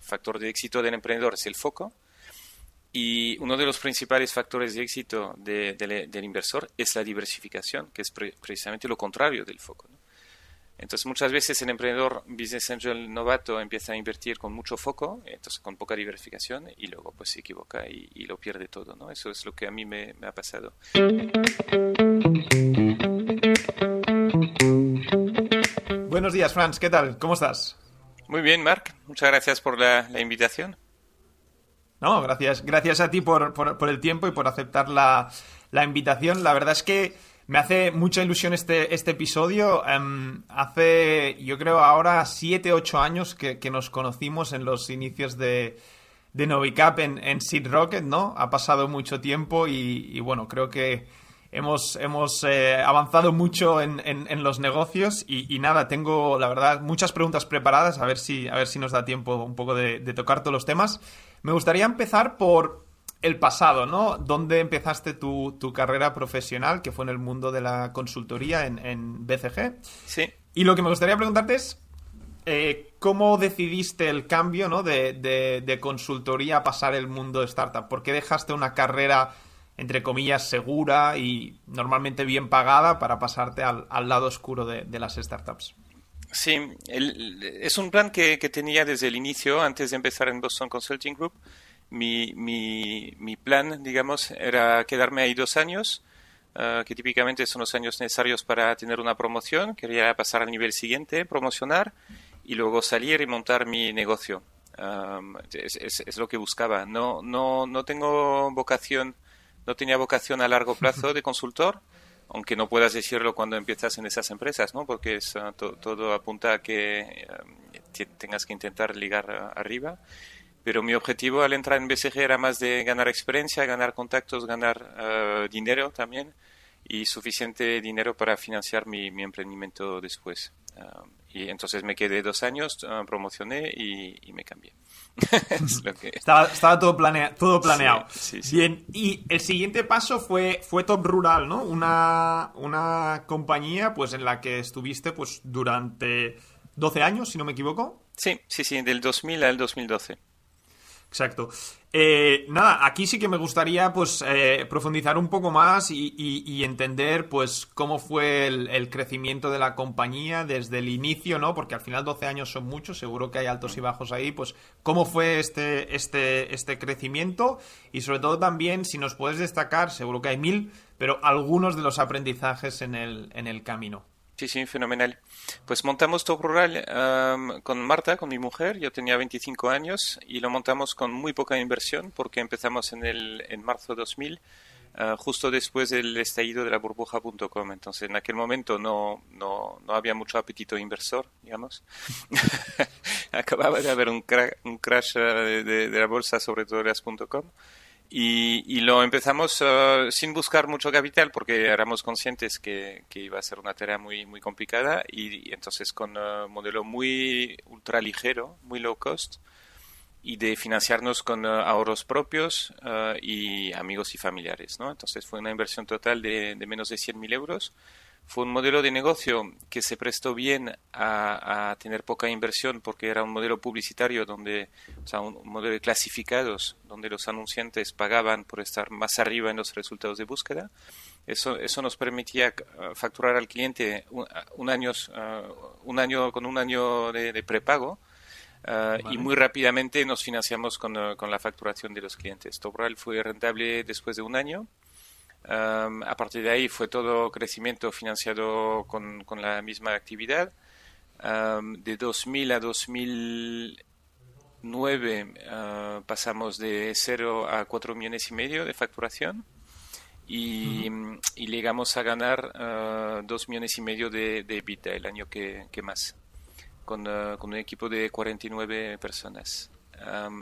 factor de éxito del emprendedor es el foco y uno de los principales factores de éxito del inversor es la diversificación, que es precisamente lo contrario del foco. Entonces muchas veces el emprendedor business angel novato empieza a invertir con mucho foco, entonces con poca diversificación y luego pues se equivoca y, lo pierde todo, ¿no? Eso es lo que a mí me, ha pasado. Buenos días, Franz, ¿qué tal? ¿Cómo estás? Muy bien, Marc. Muchas gracias por la, invitación. No, gracias, gracias a ti por, por, el tiempo y por aceptar la, la invitación. La verdad es que me hace mucha ilusión este, este episodio. Em, hace, yo creo, ahora 7, 8 años que, nos conocimos en los inicios de, de Novicap en, en Seed Rocket, ¿no? Ha pasado mucho tiempo y, bueno, creo que hemos, hemos eh, avanzado mucho en, en, los negocios y, nada, tengo, la verdad, muchas preguntas preparadas, a ver si, a ver si nos da tiempo un poco de tocar todos los temas. Me gustaría empezar por el pasado, ¿no? ¿Dónde empezaste tu, carrera profesional, que fue en el mundo de la consultoría en, BCG? Sí. Y lo que me gustaría preguntarte es, eh, ¿cómo decidiste el cambio ¿no? de, de, consultoría a pasar el mundo de startup? ¿Por qué dejaste una carrera, entre comillas, segura y normalmente bien pagada para pasarte al, lado oscuro de, las startups? Sí, es un plan que, que, tenía desde el inicio, antes de empezar en Boston Consulting Group mi, mi, mi plan, digamos, era quedarme ahí dos años, ah, que típicamente son los años necesarios para tener una promoción. Quería pasar al nivel siguiente, promocionar y luego salir y montar mi negocio. es, es, lo que buscaba. No, no, no tengo vocación, no tenía vocación a largo plazo de consultor, aunque no puedas decirlo cuando empiezas en esas empresas, ¿no? Porque es, ah, todo apunta a que tengas que intentar ligar ah, arriba pero mi objetivo al entrar en BCG era más de ganar experiencia, ganar contactos, ganar eh, dinero también y suficiente dinero para financiar mi, emprendimiento después. Eh, y entonces me quedé dos años, eh, promocioné y, me cambié. estaba, todo, todo planeado. Bien, y el siguiente paso fue, fue Top Rural, ¿no? Una, una compañía pues en la que estuviste pues durante 12 años, si no me equivoco. Sí, sí, sí, del 2000 al 2012. Exacto. Eh, nada, aquí sí que me gustaría pues eh, profundizar un poco más y, entender pues cómo fue el, crecimiento de la compañía desde el inicio, ¿no? Porque al final 12 años son muchos, seguro que hay altos y bajos ahí, pues cómo fue este, este, este crecimiento y sobre todo también si nos puedes destacar, seguro que hay mil, pero algunos de los aprendizajes en el, en el camino. Sí, sí, fenomenal. Pues montamos Top Rural con Marta, con mi mujer. Yo tenía 25 años y lo montamos con muy poca inversión porque empezamos en, el, en marzo de 2000, ah, justo después del estallido de la burbuja.com. Entonces, en aquel momento no, no, no había mucho apetito inversor, digamos. Acababa de haber un, un crash ah, de, la bolsa, sobre todo. Y, lo empezamos uh, sin buscar mucho capital porque éramos conscientes que, iba a ser una tarea muy, muy complicada y, entonces con un modelo muy ultra ligero, muy low cost y de financiarnos con uh, ahorros propios uh, y amigos y familiares. ¿no? Entonces fue una inversión total de, de menos de 100.000 euros fue un modelo de negocio que se prestó bien a, tener poca inversión porque era un modelo publicitario donde, o sea, un, modelo de clasificados donde los anunciantes pagaban por estar más arriba en los resultados de búsqueda. Eso, eso nos permitía uh, facturar al cliente un, uh, año, uh, un año con un año de, prepago. Y muy rápidamente nos financiamos con, con, la facturación de los clientes. Tobral fue rentable después de un año a partir de ahí fue todo crecimiento financiado con, con la misma actividad. de 2000 a 2009 ah, pasamos de 0 a 4 millones y medio de facturación y, y llegamos a ganar uh, ah, 2 millones y medio de, de EBITDA el año que, que más, con, ah, con, un equipo de 49 personas.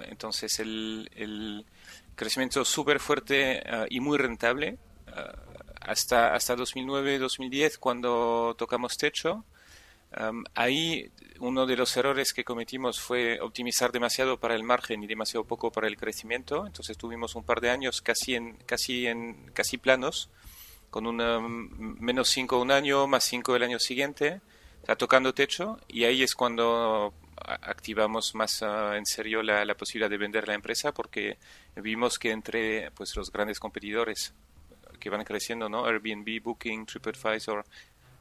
entonces el, el crecimiento súper fuerte y muy rentable eh, hasta, hasta 2009-2010 cuando tocamos techo. Um, ahí uno de los errores que cometimos fue optimizar demasiado para el margen y demasiado poco para el crecimiento. Entonces tuvimos un par de años casi en casi en casi planos, con un um, menos 5 un año, más 5 el año siguiente, tocando techo. Y ahí es cuando activamos más en serio la, la, posibilidad de vender la empresa porque vimos que entre pues los grandes competidores que van creciendo, ¿no? Airbnb, Booking, TripAdvisor,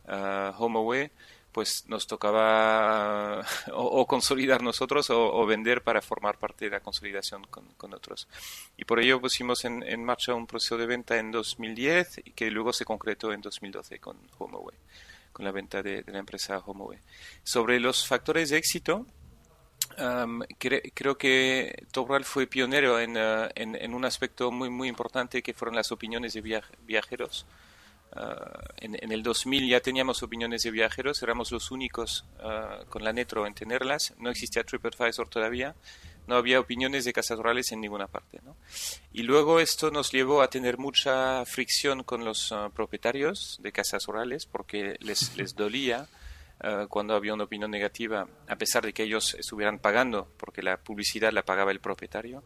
HomeAway, pues nos tocaba o, consolidar nosotros o, vender para formar parte de la consolidación con, otros. Y por ello pusimos en, marcha un proceso de venta en 2010 y que luego se concretó en 2012 con HomeAway, con la venta de, la empresa HomeAway. Sobre los factores de éxito, creo que Topral fue pionero en, uh, en, en, un aspecto muy, muy importante que fueron las opiniones de viajeros. Ah, en, el 2000 ya teníamos opiniones de viajeros, éramos los únicos ah, con la Netro en tenerlas, no existía TripAdvisor todavía, no había opiniones de casas rurales en ninguna parte. ¿no? Y luego esto nos llevó a tener mucha fricción con los ah, propietarios de casas rurales porque les, les dolía cuando había una opinión negativa, a pesar de que ellos estuvieran pagando, porque la publicidad la pagaba el propietario.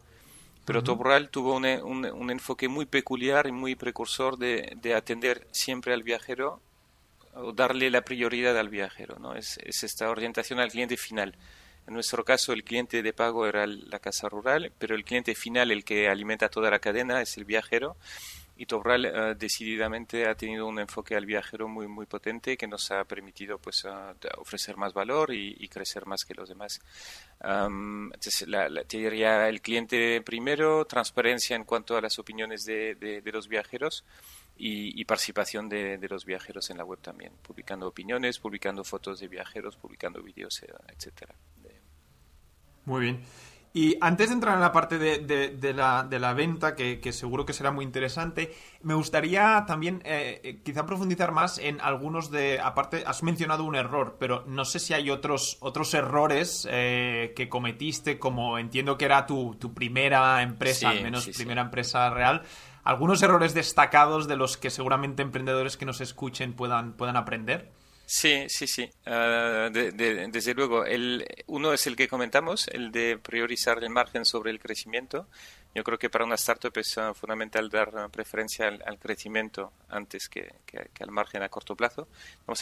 Pero uh tuvo un, un, enfoque muy peculiar y muy precursor de, de, atender siempre al viajero o darle la prioridad al viajero. ¿no? Es, es, esta orientación al cliente final. En nuestro caso, el cliente de pago era la casa rural, pero el cliente final, el que alimenta toda la cadena, es el viajero y Tobral eh, decididamente ha tenido un enfoque al viajero muy muy potente que nos ha permitido pues ofrecer más valor y, crecer más que los demás. entonces, la, te diría el cliente primero, transparencia en cuanto a las opiniones de, de, los viajeros y, participación de, de, los viajeros en la web también, publicando opiniones, publicando fotos de viajeros, publicando vídeos, eh, etcétera. Muy bien. Y antes de entrar en la parte de, de, la, de la, venta, que, seguro que será muy interesante, me gustaría también eh, eh, quizá profundizar más en algunos de... Aparte, has mencionado un error, pero no sé si hay otros, otros errores eh, que cometiste, como entiendo que era tu, tu primera empresa, al menos primera empresa real. Algunos errores destacados de los que seguramente emprendedores que nos escuchen puedan, puedan aprender. Sí, sí, sí. Ah, desde luego, el, uno es el que comentamos, el de priorizar el margen sobre el crecimiento. Yo creo que para una startup es ah, fundamental dar preferencia al, crecimiento antes que, al margen a corto plazo.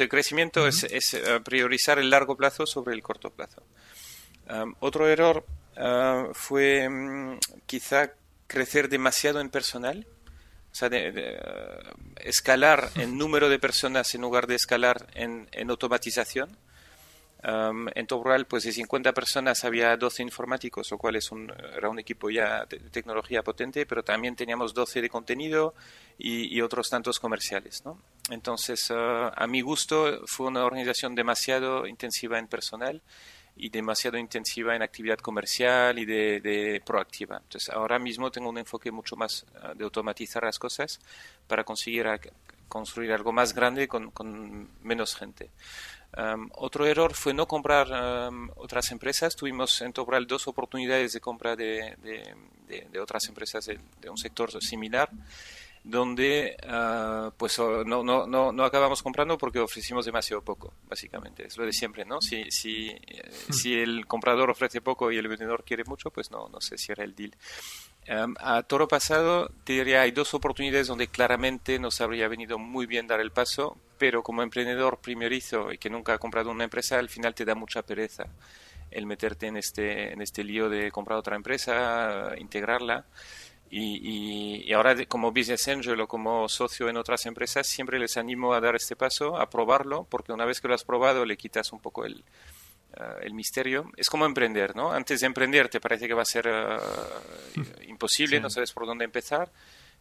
el crecimiento es, es ah, priorizar el largo plazo sobre el corto plazo. otro error fue mm, quizá crecer demasiado en personal sea, de, eh, escalar en número de personas en lugar de escalar en, automatización. en Top Rural, pues de 50 personas había 12 informáticos, lo cual es un, era un equipo ya de, tecnología potente, pero también teníamos 12 de contenido y, otros tantos comerciales. ¿no? Entonces, eh, a mi gusto, fue una organización demasiado intensiva en personal y demasiado intensiva en actividad comercial y de, proactiva. Entonces, ahora mismo tengo un enfoque mucho más ah, de automatizar las cosas para conseguir construir algo más grande con, menos gente. otro error fue no comprar otras empresas. Tuvimos en Tobral dos oportunidades de compra de otras empresas de, un sector similar donde uh, pues no, no, no, no, acabamos comprando porque ofrecimos demasiado poco, básicamente. Es lo de siempre, ¿no? Si, si, eh, si el comprador ofrece poco y el vendedor quiere mucho, pues no, no se cierra el deal. a toro pasado, te diría, hay dos oportunidades donde claramente nos habría venido muy bien dar el paso, pero como emprendedor primerizo y que nunca ha comprado una empresa, al final te da mucha pereza el meterte en este, en este lío de comprar otra empresa, integrarla. Y, ahora como business angel o como socio en otras empresas siempre les animo a dar este paso, a probarlo, porque una vez que lo has probado le quitas un poco el, eh, el misterio. Es como emprender, ¿no? Antes de emprender te parece que va a ser eh, imposible, no sabes por dónde empezar,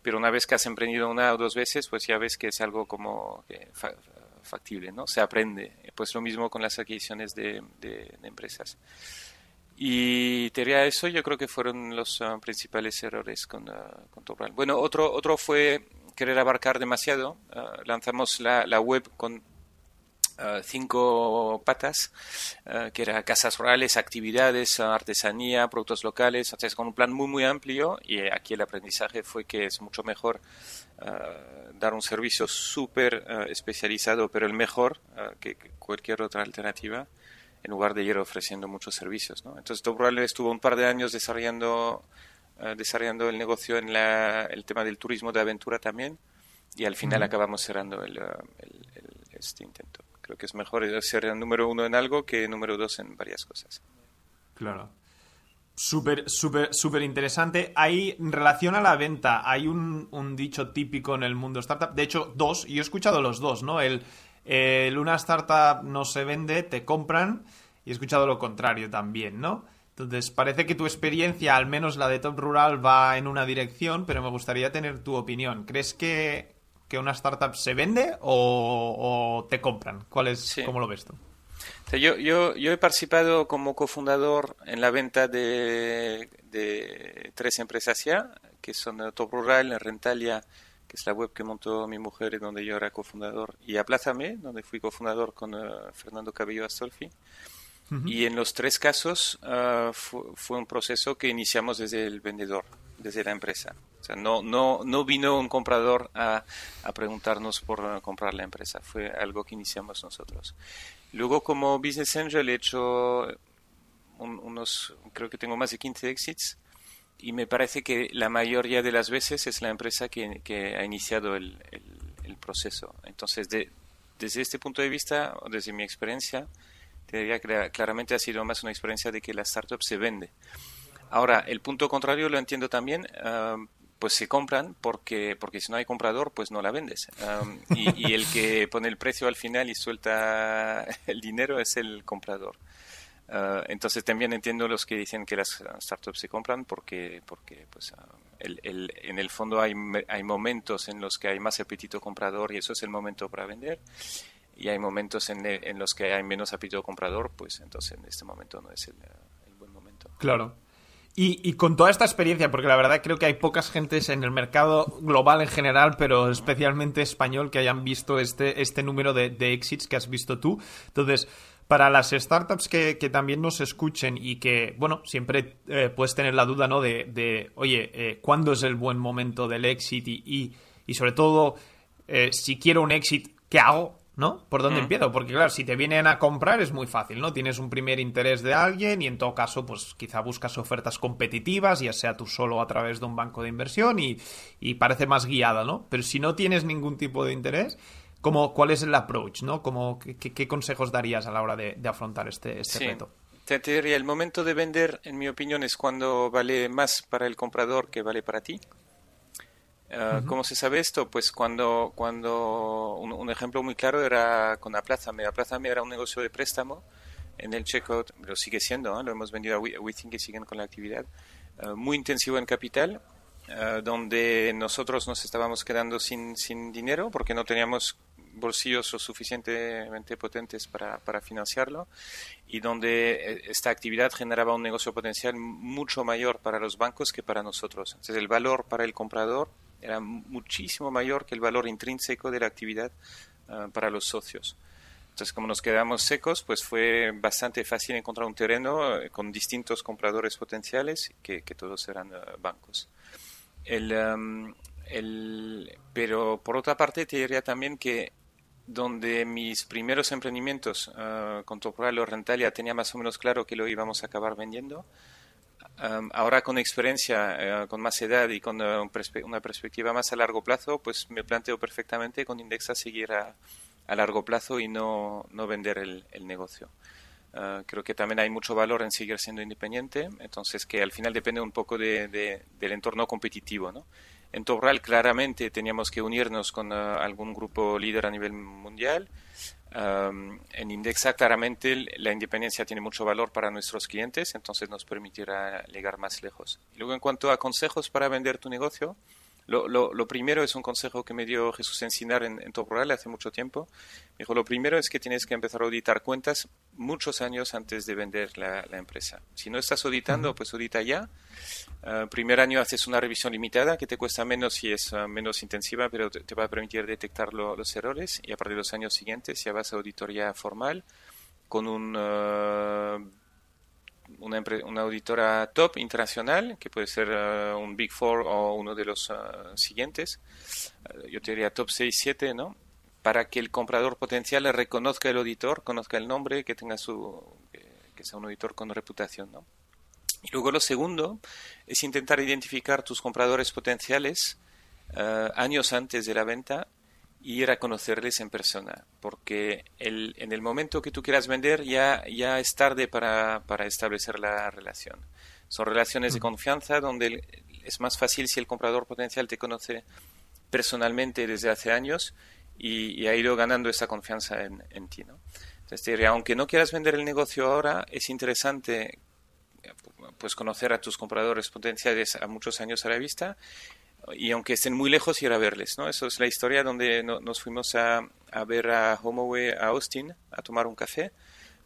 pero una vez que has emprendido una o dos veces, pues ya ves que es algo como factible, ¿no? Se aprende. Pues lo mismo con las adquisiciones de, de empresas. Y te eso, yo creo que fueron los ah, principales errores con, uh, con Bueno, otro, otro fue querer abarcar demasiado. Ah, lanzamos la, la, web con cinco patas, que era casas rurales, actividades, artesanía, productos locales, entonces con un plan muy, muy amplio. Y aquí el aprendizaje fue que es mucho mejor dar un servicio súper especializado, pero el mejor que cualquier otra alternativa en lugar de ir ofreciendo muchos servicios. ¿no? Entonces, Top estuvo un par de años desarrollando, eh, desarrollando el negocio en la, el tema del turismo de aventura también y al final acabamos cerrando el, el, este intento. Creo que es mejor ser el número uno en algo que número dos en varias cosas. Claro. Súper, súper, súper interesante. Hay, en relación a la venta, hay un, dicho típico en el mundo startup. De hecho, dos, y he escuchado los dos, ¿no? El, el una startup no se vende, te compran, y he escuchado lo contrario también, ¿no? Entonces, parece que tu experiencia, al menos la de Top Rural, va en una dirección, pero me gustaría tener tu opinión. ¿Crees que, una startup se vende o, te compran? ¿Cuál es, ¿Cómo lo ves tú? Yo, yo, yo he participado como cofundador en la venta de, tres empresas ya, que son Top Rural, Rentalia, que es la web que montó mi mujer y donde yo era cofundador, y Aplázame, donde fui cofundador con eh, Fernando Cabello Astolfi. Y en los tres casos ah, fue, un proceso que iniciamos desde el vendedor, desde la empresa. O sea, no, no, no vino un comprador a, a preguntarnos por comprar la empresa, fue algo que iniciamos nosotros. Luego como Business Angel he hecho unos, creo que tengo más de 15 exits y me parece que la mayoría de las veces es la empresa que, que ha iniciado el, el, proceso. Entonces, de, desde este punto de vista, desde mi experiencia, te diría que claramente ha sido más una experiencia de que la startup se vende. Ahora, el punto contrario lo entiendo también, ah, pues se compran porque, porque si no hay comprador, pues no la vendes. y, el que pone el precio al final y suelta el dinero es el comprador. Ah, entonces también entiendo los que dicen que las startups se compran porque, porque pues, ah, el, el, en el fondo hay, hay momentos en los que hay más apetito comprador y eso es el momento para vender. Y hay momentos en, en los que hay menos apetito comprador, pues entonces en este momento no es el, buen momento. Claro. Y, con toda esta experiencia, porque la verdad creo que hay pocas gentes en el mercado global en general, pero especialmente español, que hayan visto este, este número de, exits que has visto tú. Entonces, para las startups que, también nos escuchen y que, bueno, siempre eh, puedes tener la duda, ¿no? De, oye, eh, ¿cuándo es el buen momento del exit? Y, y, sobre todo, eh, si quiero un exit, ¿qué hago? ¿no? ¿Por dónde mm. empiezo? Porque claro, si te vienen a comprar es muy fácil, ¿no? Tienes un primer interés de alguien y en todo caso, pues quizá buscas ofertas competitivas, ya sea tú solo a través de un banco de inversión y, parece más guiada, ¿no? Pero si no tienes ningún tipo de interés, ¿cómo, ¿cuál es el approach, ¿no? ¿Cómo, qué, consejos darías a la hora de, afrontar este, este reto? Te, diría, el momento de vender, en mi opinión, es cuando vale más para el comprador que vale para ti. Ah, ¿Cómo se sabe esto? Pues cuando, cuando un, ejemplo muy claro era con Aplázame. Aplázame era un negocio de préstamo en el checkout, lo sigue siendo, lo hemos vendido a WeThink que siguen con la actividad, ah, muy intensivo en capital, ah, donde nosotros nos estábamos quedando sin, sin dinero porque no teníamos bolsillos lo suficientemente potentes para, para, financiarlo y donde eh, esta actividad generaba un negocio potencial mucho mayor para los bancos que para nosotros. Entonces el valor para el comprador era muchísimo mayor que el valor intrínseco de la actividad ah, para los socios. Entonces, como nos quedamos secos, pues fue bastante fácil encontrar un terreno eh, con distintos compradores potenciales, que, todos eran ah, bancos. pero por otra parte, te diría también que donde mis primeros emprendimientos uh, con Toporal o Rentalia tenía más o menos claro que lo íbamos a acabar vendiendo, ahora con experiencia, eh, con más edad y con eh, una perspectiva más a largo plazo, pues me planteo perfectamente con Indexa seguir a, largo plazo y no, no vender el, negocio. Ah, creo que también hay mucho valor en seguir siendo independiente, entonces que al final depende un poco de, del entorno competitivo. ¿no? En Tobral claramente teníamos que unirnos con ah, algún grupo líder a nivel mundial en Indexa claramente la independencia tiene mucho valor para nuestros clientes, entonces nos permitirá llegar más lejos. luego en cuanto a consejos para vender tu negocio, lo, lo, primero es un consejo que me dio Jesús Encinar en, en Top Rural hace mucho tiempo. Me dijo, lo primero es que tienes que empezar a auditar cuentas muchos años antes de vender la, la empresa. Si no estás auditando, pues audita ya. Uh, primer año haces una revisión limitada que te cuesta menos y es uh, menos intensiva, pero te, va a permitir detectar los errores. Y a partir de los años siguientes ya vas a auditoría formal con un... Uh, una, una, auditora top internacional, que puede ser uh, un Big Four o uno de los uh, siguientes, uh, yo te diría top 6, 7, ¿no? Para que el comprador potencial reconozca el auditor, conozca el nombre, que tenga su, que, sea un auditor con reputación, ¿no? Y luego lo segundo es intentar identificar tus compradores potenciales años antes de la venta ir a conocerles en persona, porque el, en el momento que tú quieras vender ya, ya es tarde para, para establecer la relación. Son relaciones de confianza donde es más fácil si el comprador potencial te conoce personalmente desde hace años y, ha ido ganando esa confianza en, en ti. ¿no? Entonces, aunque no quieras vender el negocio ahora, es interesante pues conocer a tus compradores potenciales a muchos años a la vista y aunque estén muy lejos ir a verles, ¿no? Eso es la historia donde nos fuimos a, a, ver a Homoway a Austin a tomar un café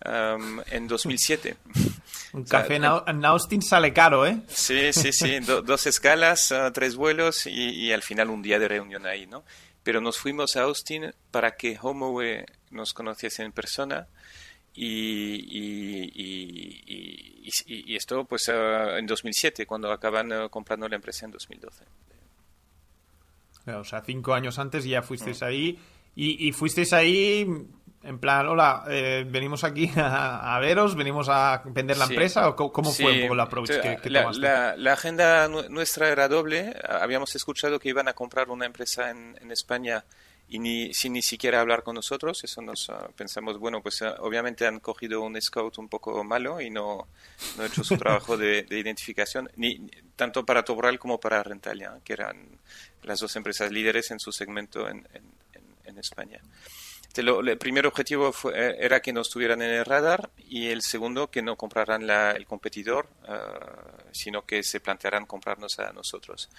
um, en 2007. un café en, Austin sale caro, ¿eh? Sí, sí, sí, dos escalas, uh, tres vuelos y, y, al final un día de reunión ahí, ¿no? Pero nos fuimos a Austin para que Homoway nos conociese en persona y, y, esto pues uh, en 2007, cuando acaban uh, comprando la empresa en 2012. O sea, cinco años antes ya fuisteis mm. ahí y, fuisteis ahí en plan, hola, eh, venimos aquí a, veros, venimos a vender la empresa o cómo, fue un poco el approach que, la, la, agenda nuestra era doble. Habíamos escuchado que iban a comprar una empresa en, en España y ni, sin ni siquiera hablar con nosotros. Eso nos ah, pensamos, bueno, pues ah, obviamente han cogido un scout un poco malo y no, no hecho su trabajo de, identificación, ni tanto para Tobral como para Rentalia, que eran las dos empresas líderes en su segmento en, en, en España el primer objetivo eh, era que no estuvieran en el radar y el segundo que no compraran el competidor, eh, sino que se plantearan comprarnos a nosotros.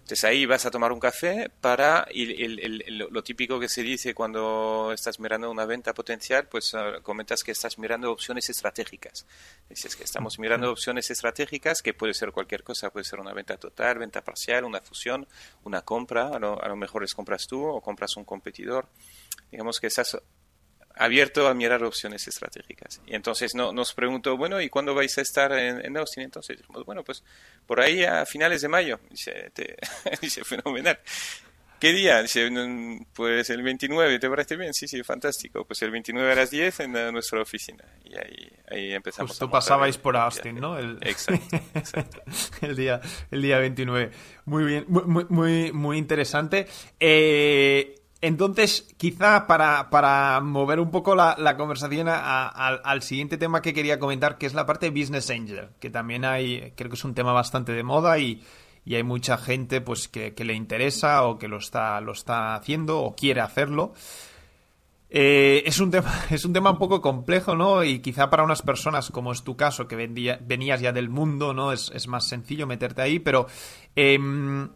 Entonces ahí vas a tomar un café para lo típico que se dice cuando estás mirando una venta potencial, pues eh, comentas que estás mirando opciones estratégicas. Dices que estamos mirando opciones estratégicas, que puede ser cualquier cosa, puede ser una venta total, venta parcial, una fusión, una compra, a lo, a lo mejor es compras tú o compras un competidor digamos que estás abierto a mirar opciones estratégicas. Y entonces no, nos preguntó, bueno, ¿y cuándo vais a estar en, Austin? Entonces dijimos, bueno, pues por ahí a finales de mayo. Dice, dice fenomenal. ¿Qué día? Dice, pues el 29, ¿te parece bien? Sí, sí, fantástico. Pues el 29 a las 10 en nuestra oficina. Y ahí, ahí empezamos. Justo pasabais por Austin, ¿no? El... Exacto, exacto. el, día, el día 29. Muy bien, muy, muy, muy interesante. Eh, entonces, quizá para, mover un poco la, conversación al siguiente tema que quería comentar, que es la parte de Business Angel, que también hay, creo que es un tema bastante de moda y, hay mucha gente pues que, le interesa o que lo está, lo está haciendo o quiere hacerlo. Eh, es, un tema, es un tema un poco complejo, ¿no? Y quizá para unas personas, como es tu caso, que venías ya del mundo, ¿no? Es, más sencillo meterte ahí, pero... Em,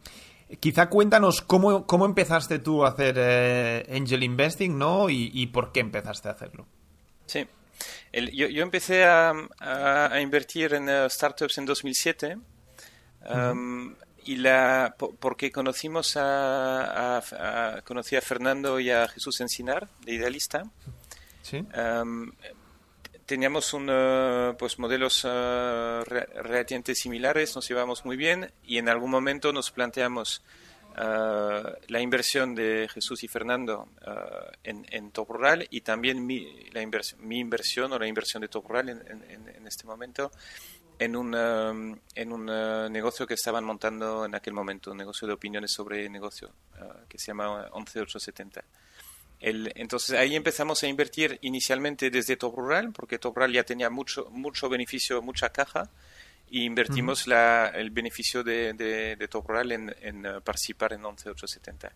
Quizá cuéntanos cómo, cómo empezaste tú a hacer eh, angel investing, ¿no? Y, por qué empezaste a hacerlo. Sí. yo, yo, empecé a, a, invertir en eh, startups en 2007 um, y la, porque conocimos a, a, conocí a Fernando y a Jesús Encinar, de Idealista. ¿Sí? Um, teníamos un, eh, pues modelos uh, relativamente similares, nos llevamos muy bien y en algún momento nos planteamos uh, la inversión de Jesús y Fernando uh, en, en, Top Rural y también mi, la mi inversión o la inversión de Top Rural en, en, este momento en un, um, en un negocio que estaban montando en aquel momento, un negocio de opiniones sobre negocio que se llama 11870 entonces ahí empezamos a invertir inicialmente desde Top Rural, porque Top Rural ya tenía mucho, mucho beneficio, mucha caja, y invertimos la, el beneficio de, de, Top Rural en, en uh, participar en 11870.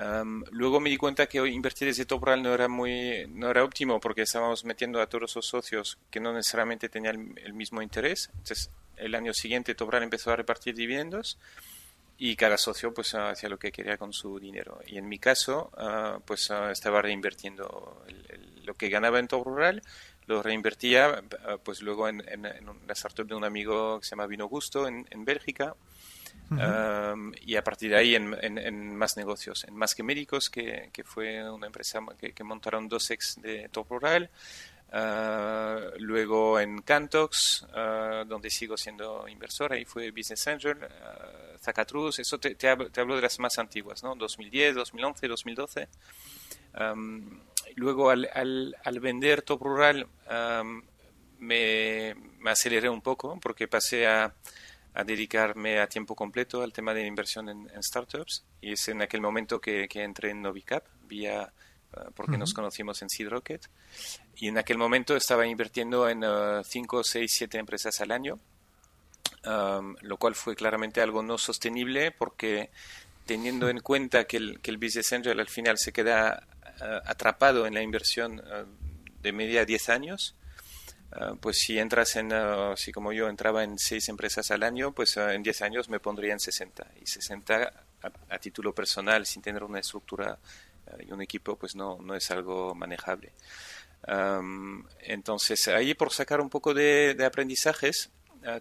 Um, luego me di cuenta que invertir desde Top Rural no era muy no era óptimo porque estábamos metiendo a todos los socios que no necesariamente tenían el, el mismo interés. Entonces el año siguiente Top Rural empezó a repartir dividendos y cada socio pues hacía lo que quería con su dinero. Y en mi caso, ah, pues ah, estaba reinvirtiendo lo que ganaba en todo rural, lo reinvertía ah, pues luego en, en, una startup de un amigo que se llama Vino Gusto en, en Bélgica. y a partir de ahí en, en, más negocios, en Más que Médicos, que, que fue una empresa que, que montaron dos ex de Top Rural, Uh, luego en Cantox, uh, donde sigo siendo inversor, ahí fue Business Angel, uh, Zacatrus, eso te, te, hablo, de las más antiguas, ¿no? 2010, 2011, 2012. Um, luego al, al, al, vender Top Rural um, me, me, aceleré un poco porque pasé a, a, dedicarme a tiempo completo al tema de inversión en, en startups y es en aquel momento que, que entré en Novicap, vía porque nos conocimos en Seed Rocket. Y en aquel momento estaba invirtiendo en 5, 6, 7 empresas al año, lo cual fue claramente algo no sostenible porque teniendo en cuenta que el, que el Business Angel al final se queda atrapado en la inversión de media 10 años, pues si entras en, así como yo entraba en 6 empresas al año, pues en 10 años me pondría en 60. Y 60 a, título personal, sin tener una estructura y un equipo, pues no, no es algo manejable. entonces, ahí por sacar un poco de, aprendizajes,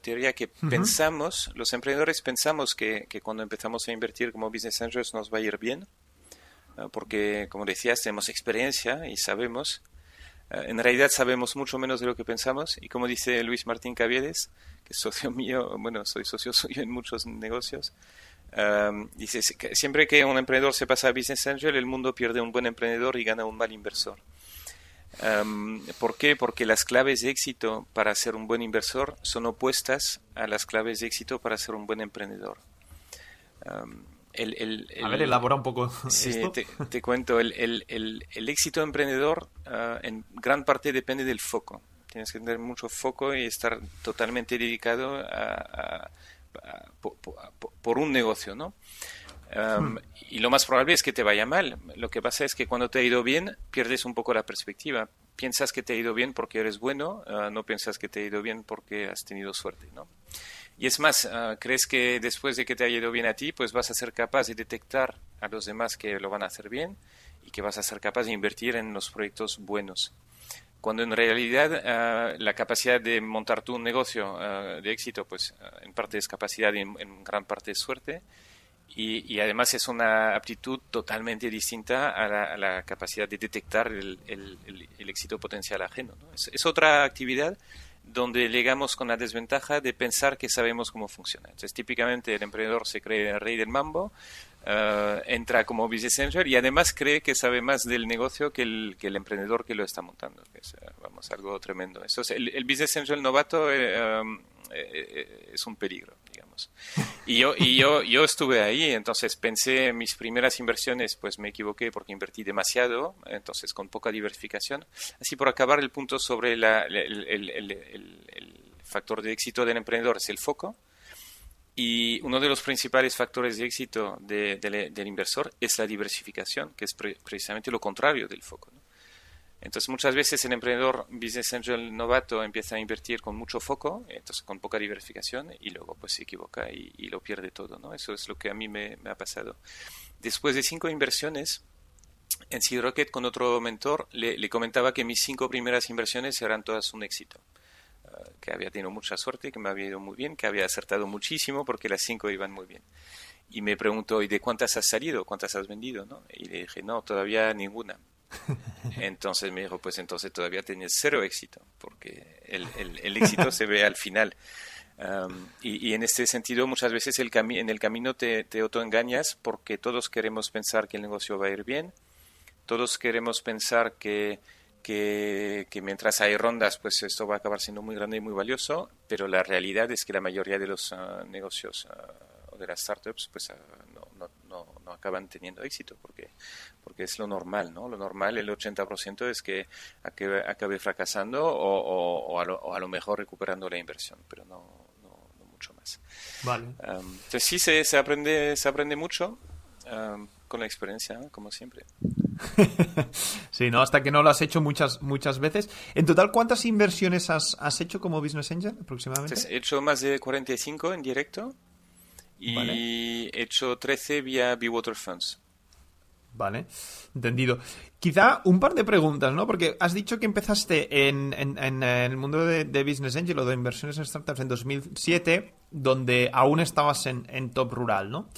teoría que pensamos, los emprendedores pensamos que, que, cuando empezamos a invertir como business angels nos va a ir bien, porque, como decías, tenemos experiencia y sabemos. en realidad sabemos mucho menos de lo que pensamos y como dice Luis Martín Caviedes, que es socio mío, bueno, soy socio suyo en muchos negocios, dice, siempre que un emprendedor se pasa a Business Angel, el mundo pierde un buen emprendedor y gana un mal inversor. ¿Por qué? Porque las claves de éxito para ser un buen inversor son opuestas a las claves de éxito para ser un buen emprendedor. el, a ver, elabora un poco. Sí, Te, cuento, el, éxito emprendedor ah, en gran parte depende del foco. Tienes que tener mucho foco y estar totalmente dedicado a por, un negocio, ¿no? Hmm. Y lo más probable es que te vaya mal. Lo que pasa es que cuando te ha ido bien, pierdes un poco la perspectiva. Piensas que te ha ido bien porque eres bueno, ah, no piensas que te ha ido bien porque has tenido suerte, ¿no? Y es más, ah, crees que después de que te haya ido bien a ti, pues vas a ser capaz de detectar a los demás que lo van a hacer bien y que vas a ser capaz de invertir en los proyectos buenos cuando en realidad ah, la capacidad de montar tu negocio ah, de éxito, pues ah, en parte es capacidad y en, gran parte es suerte. Y, además es una aptitud totalmente distinta a la, capacidad de detectar el, éxito potencial ajeno. Es, otra actividad donde llegamos con la desventaja de pensar que sabemos cómo funciona. Entonces, típicamente el emprendedor se cree el rey del mambo, eh, entra como business angel y además cree que sabe más del negocio que el, que el emprendedor que lo está montando. es, eh, vamos, algo tremendo. el, el, business angel novato eh, es un peligro, digamos. Y yo, y yo, yo estuve ahí, entonces pensé en mis primeras inversiones, pues me equivoqué porque invertí demasiado, entonces con poca diversificación. Así por acabar el punto sobre la, el, el, el factor de éxito del emprendedor es el foco y uno de los principales factores de éxito del inversor es la diversificación, que es precisamente lo contrario del foco. Entonces, muchas veces el emprendedor business angel novato empieza a invertir con mucho foco, entonces con poca diversificación, y luego pues se equivoca y, lo pierde todo. ¿no? Eso es lo que a mí me, ha pasado. Después de cinco inversiones, en Seed Rocket con otro mentor le comentaba que mis cinco primeras inversiones eran todas un éxito que había tenido mucha suerte, que me había ido muy bien, que había acertado muchísimo porque las cinco iban muy bien. Y me preguntó, ¿y de cuántas has salido? ¿Cuántas has vendido? ¿no? Y le dije, no, todavía ninguna. Entonces me dijo, pues entonces todavía tienes cero éxito, porque el, el, éxito se ve al final. y, en este sentido, muchas veces el en el camino te, te autoengañas porque todos queremos pensar que el negocio va a ir bien, todos queremos pensar que que, mientras hay rondas, pues esto va a acabar siendo muy grande y muy valioso, pero la realidad es que la mayoría de los ah, negocios ah, o de las startups, pues ah, no, no, no, acaban teniendo éxito, porque, porque es lo normal, ¿no? Lo normal, el 80% es que acabe, acabe fracasando o, o, a lo, a lo, mejor recuperando la inversión, pero no, no, mucho más. Vale. entonces sí, se, se, aprende, se aprende mucho con la experiencia, como siempre. sí, ¿no? Hasta que no lo has hecho muchas, muchas veces. En total, ¿cuántas inversiones has, has hecho como Business Angel aproximadamente? he hecho más de 45 en directo y he hecho 13 vía Water Funds. Vale, entendido. Quizá un par de preguntas, ¿no? Porque has dicho que empezaste en, en, el mundo de, Business Angel o de inversiones en startups en 2007, donde aún estabas en, en Top Rural, ¿no?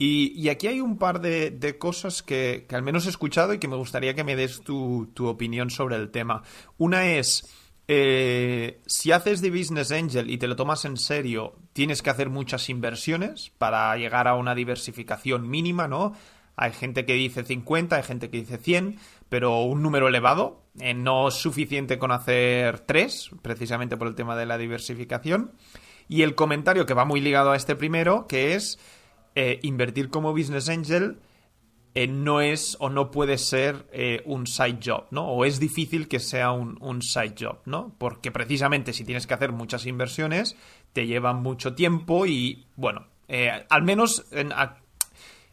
Y, aquí hay un par de, cosas que, al menos he escuchado y que me gustaría que me des tu, opinión sobre el tema. Una es, eh, si haces de Business Angel y te lo tomas en serio, tienes que hacer muchas inversiones para llegar a una diversificación mínima, ¿no? Hay gente que dice 50, hay gente que dice 100, pero un número elevado. Eh, no es suficiente con hacer 3, precisamente por el tema de la diversificación. Y el comentario que va muy ligado a este primero, que es eh, invertir como business angel eh, no es o no puede ser eh, un side job, ¿no? O es difícil que sea un, side job, ¿no? Porque precisamente si tienes que hacer muchas inversiones, te llevan mucho tiempo y, bueno, al menos... En, o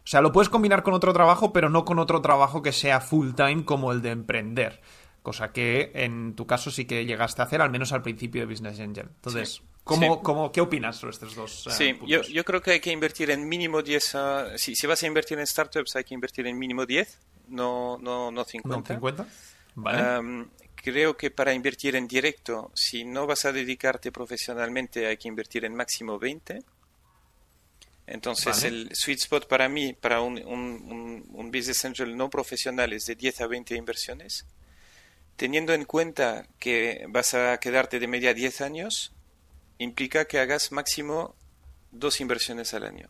sea, lo puedes combinar con otro trabajo, pero no con otro trabajo que sea full time como el de emprender. Cosa que en tu caso sí que llegaste a hacer, al menos al principio de Business Angel. Entonces. ¿Cómo, sí. cómo, ¿qué opinas sobre estos dos? Uh, sí, yo, yo, creo que hay que invertir en mínimo 10. Uh, si, si, vas a invertir en startups, hay que invertir en mínimo 10, no, no, no 50. ¿No 50? Vale. Um, creo que para invertir en directo, si no vas a dedicarte profesionalmente, hay que invertir en máximo 20. Entonces, vale. el sweet spot para mí, para un, un, un, un business angel no profesional, es de 10 a 20 inversiones teniendo en cuenta que vas a quedarte de media 10 años, implica que hagas máximo dos inversiones al año.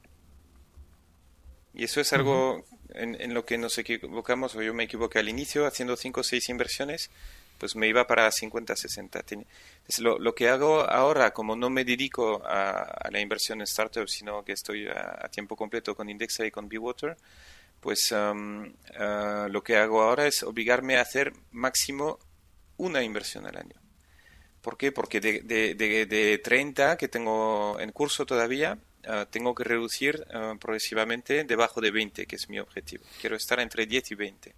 Y eso es algo en, en, lo que nos equivocamos, o yo me equivoqué al inicio, haciendo 5 o 6 inversiones, pues me iba para 50, 60. Entonces, lo, lo, que hago ahora, como no me dedico a, a la inversión en startups, sino que estoy a, a, tiempo completo con Indexa y con BeWater, pues um, uh, lo que hago ahora es obligarme a hacer máximo una inversión al año. ¿Por qué? Porque de, de, de, de 30 que tengo en curso todavía, uh, tengo que reducir uh, progresivamente debajo de 20, que es mi objetivo. Quiero estar entre 10 y 20.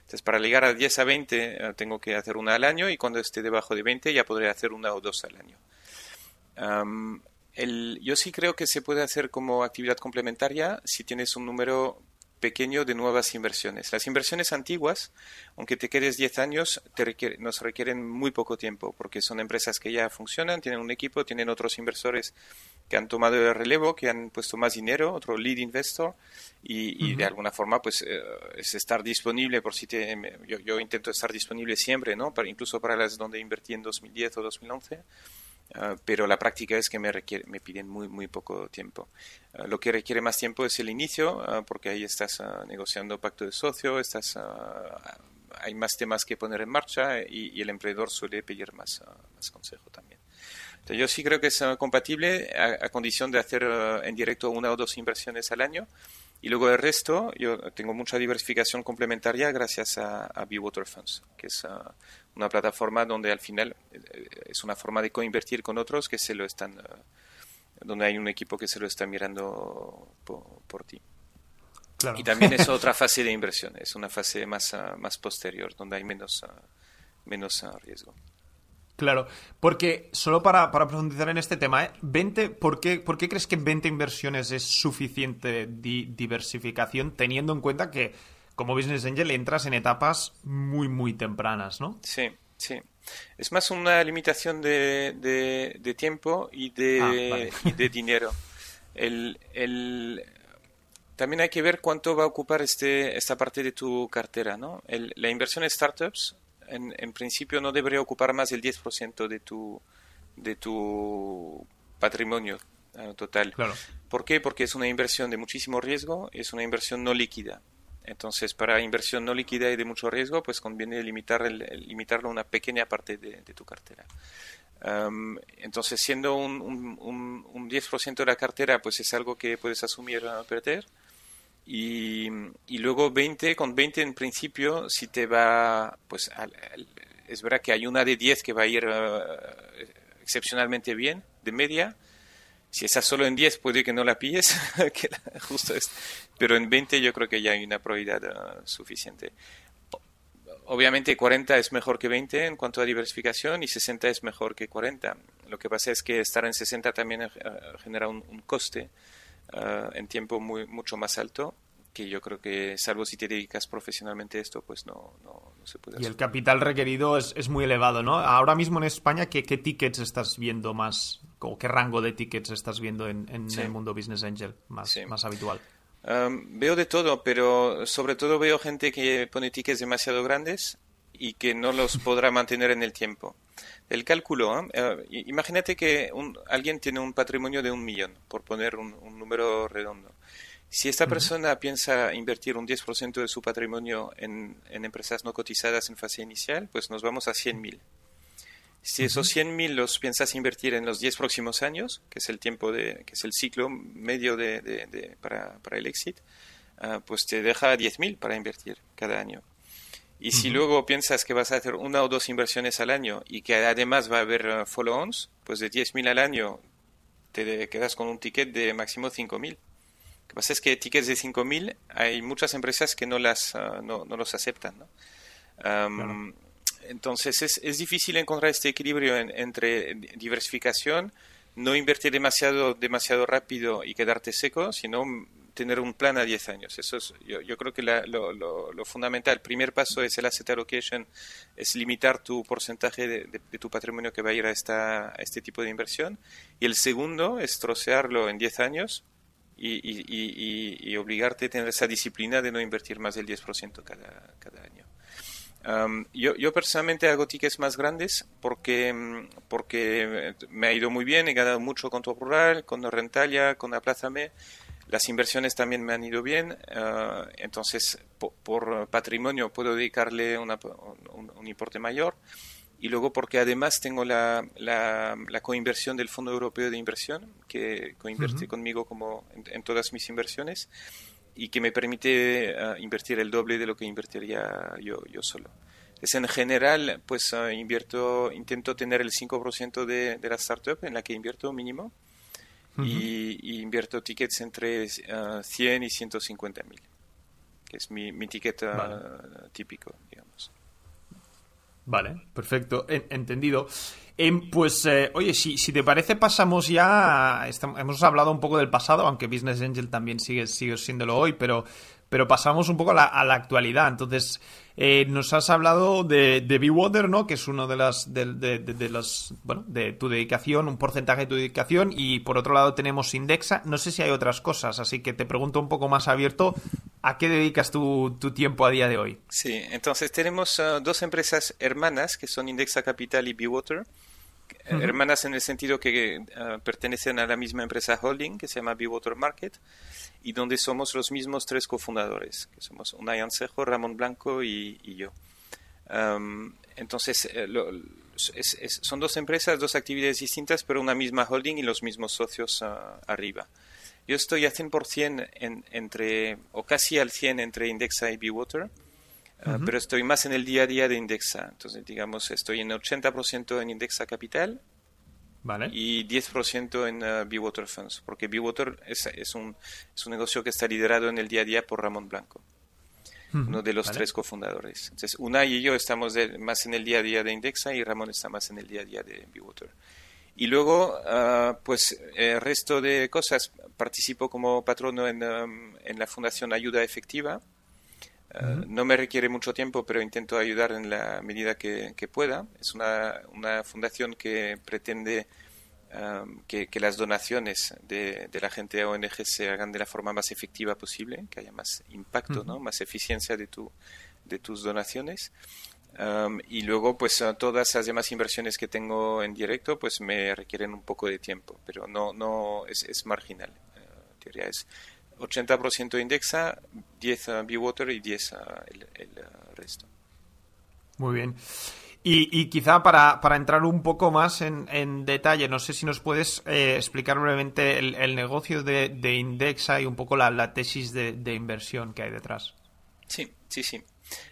Entonces, para llegar a 10 a 20, tengo que hacer una al año y cuando esté debajo de 20 ya podré hacer una o dos al año. Yo sí creo que se puede hacer como actividad complementaria si tienes un número pequeño de nuevas inversiones. Las inversiones antiguas, aunque te quedes 10 años, te requiere, nos requieren muy poco tiempo, porque son empresas que ya funcionan, tienen un equipo, tienen otros inversores que han tomado el relevo, que han puesto más dinero, otro lead investor, y, y uh -huh. de alguna forma pues eh, es estar disponible por si te... Yo, yo, intento estar disponible siempre, ¿no? Para, incluso para las donde invertí en 2010 o 2011. Uh, pero la práctica es que me, requiere, me piden muy, muy poco tiempo. Uh, lo que requiere más tiempo es el inicio, uh, porque ahí estás negociando pacto de socio, estás, hay más temas que poner en marcha y, el emprendedor suele pedir más, consejo también. Entonces, yo sí creo que es compatible a, condición de hacer en directo una o dos inversiones al año. Y luego el resto, yo tengo mucha diversificación complementaria gracias a, a Water Funds, que es uh, una plataforma donde al final eh, es una forma de coinvertir con otros que se lo están, uh, donde hay un equipo que se lo está mirando por, por ti. Claro. Y también es otra fase de inversión, es una fase más, uh, más posterior, donde hay menos, menos riesgo. Claro, porque solo para, para, profundizar en este tema, ¿eh? 20, ¿por, qué, ¿por qué crees que 20 inversiones es suficiente di diversificación teniendo en cuenta que como Business Angel entras en etapas muy, muy tempranas, ¿no? Sí, sí. Es más una limitación de, de, de tiempo y de, ah, vale. y de dinero. El, el, también hay que ver cuánto va a ocupar este, esta parte de tu cartera, ¿no? El, la inversión en startups en, en, principio no debería ocupar más del 10% de tu, de tu patrimonio uh, total. Claro. ¿Por qué? Porque es una inversión de muchísimo riesgo, es una inversión no líquida. Entonces, para inversión no líquida y de mucho riesgo, pues conviene limitar el, limitarlo a una pequeña parte de, de tu cartera. Um, entonces, siendo un, un, un, un 10% de la cartera, pues es algo que puedes asumir a perder. Y, y, luego 20, con 20 en principio, si te va, pues al, al, es verdad que hay una de 10 que va a ir uh, excepcionalmente bien, de media. Si estás solo en 10 puede que no la pilles, que la, justo es. Pero en 20 yo creo que ya hay una probabilidad uh, suficiente. Obviamente 40 es mejor que 20 en cuanto a diversificación y 60 es mejor que 40. Lo que pasa es que estar en 60 también uh, genera un, un coste. Uh, en tiempo muy, mucho más alto que yo creo que salvo si te dedicas profesionalmente a esto pues no, no, no se puede y el capital requerido es, es, muy elevado ¿no? ahora mismo en España ¿qué, qué tickets estás viendo más o qué rango de tickets estás viendo en, en sí. el mundo Business Angel más, sí. más habitual um, veo de todo pero sobre todo veo gente que pone tickets demasiado grandes y que no los podrá mantener en el tiempo el cálculo, ¿eh? Uh, imagínate que un, alguien tiene un patrimonio de un millón, por poner un, un número redondo. Si esta persona uh -huh. piensa invertir un 10% de su patrimonio en, en, empresas no cotizadas en fase inicial, pues nos vamos a 100.000. Si uh -huh. esos 100.000 los piensas invertir en los 10 próximos años, que es el tiempo de, que es el ciclo medio de, de, de para, para, el exit, ah, pues te deja 10.000 para invertir cada año. Y si luego piensas que vas a hacer una o dos inversiones al año y que además va a haber ah, follow-ons, pues de 10.000 al año te quedas con un ticket de máximo 5.000. Lo que pasa es que tickets de 5.000 hay muchas empresas que no, las, ah, no, los aceptan. Entonces es, es, difícil encontrar este equilibrio entre diversificación, no invertir demasiado, demasiado rápido y quedarte seco, sino tener un plan a 10 años. Eso es, yo, yo creo que lo, lo, lo, fundamental. El primer paso es el asset allocation, es limitar tu porcentaje de, tu patrimonio que va a ir a, esta, a este tipo de inversión. Y el segundo es trocearlo en 10 años y, y, y, obligarte a tener esa disciplina de no invertir más del 10% cada, cada año yo, yo, personalmente hago tickets más grandes porque, mm, porque me ha ido muy bien, he ganado mucho con Top Rural, con Rentalia, con Aplázame. Las inversiones también me han ido bien, ah, entonces por, patrimonio puedo dedicarle un, un, importe mayor. Y luego porque además tengo la, la, la coinversión del Fondo Europeo de Inversión, que coinvierte conmigo como en, todas mis inversiones y que me permite uh, invertir el doble de lo que invertiría yo, yo solo. Es en general, pues uh, invierto, intento tener el 5% de, de la startup en la que invierto mínimo y, y, invierto tickets entre uh, 100 y 150 mil, que es mi, mi ticket vale. típico, digamos. Vale, perfecto, entendido. Eh, pues, eh, oye, si, si, te parece, pasamos ya. estamos, hemos hablado un poco del pasado, aunque Business Angel también sigue, sigue siéndolo hoy, pero, pero pasamos un poco a la, a la actualidad. Entonces, eh, nos has hablado de, de Be-Water, ¿no? Que es uno de las, de, de, de, las, bueno, de tu dedicación, un porcentaje de tu dedicación. Y por otro lado tenemos Indexa. No sé si hay otras cosas, así que te pregunto un poco más abierto. ¿A qué dedicas tu, tiempo a día de hoy? Sí, entonces tenemos uh, dos empresas hermanas que son Indexa Capital y Be-Water. Hermanas en el sentido que uh, pertenecen a la misma empresa holding que se llama Be-Water Market y donde somos los mismos tres cofundadores, que somos Unai Ansejo, Ramón Blanco y, yo. Um, entonces, eh, son dos empresas, dos actividades distintas, pero una misma holding y los mismos socios uh, arriba. Yo estoy a 100% en, entre, o casi al 100 entre Indexa y Bewater, uh, -huh. pero estoy más en el día a día de Indexa. Entonces, digamos, estoy en 80% en Indexa Capital Vale. y 10% en uh, Bewater Funds, porque Bewater es, es, un, es un negocio que está liderado en el día a día por Ramón Blanco, uh -huh. uno de los vale. tres cofundadores. Entonces, Unai y yo estamos de, más en el día a día de Indexa y Ramón está más en el día a día de Bewater. Y luego, uh, pues, el resto de cosas, participo como patrono en, um, en la Fundación Ayuda Efectiva. Uh, -huh. No me requiere mucho tiempo, pero intento ayudar en la medida que, que pueda. Es una, una fundación que pretende um, que, que, las donaciones de, de, la gente a ONG se hagan de la forma más efectiva posible, que haya más impacto, uh -huh. ¿no? más eficiencia de, tu, de tus donaciones. Um, y luego, pues todas las demás inversiones que tengo en directo, pues me requieren un poco de tiempo, pero no, no es, es marginal. Uh, teoría es 80% Indexa, 10 uh, Bewater y 10 uh, el, el uh, resto. Muy bien. Y, y quizá para, para, entrar un poco más en, en, detalle, no sé si nos puedes eh, explicar brevemente el, el negocio de, de, Indexa y un poco la, la tesis de, de, inversión que hay detrás. Sí, sí, sí.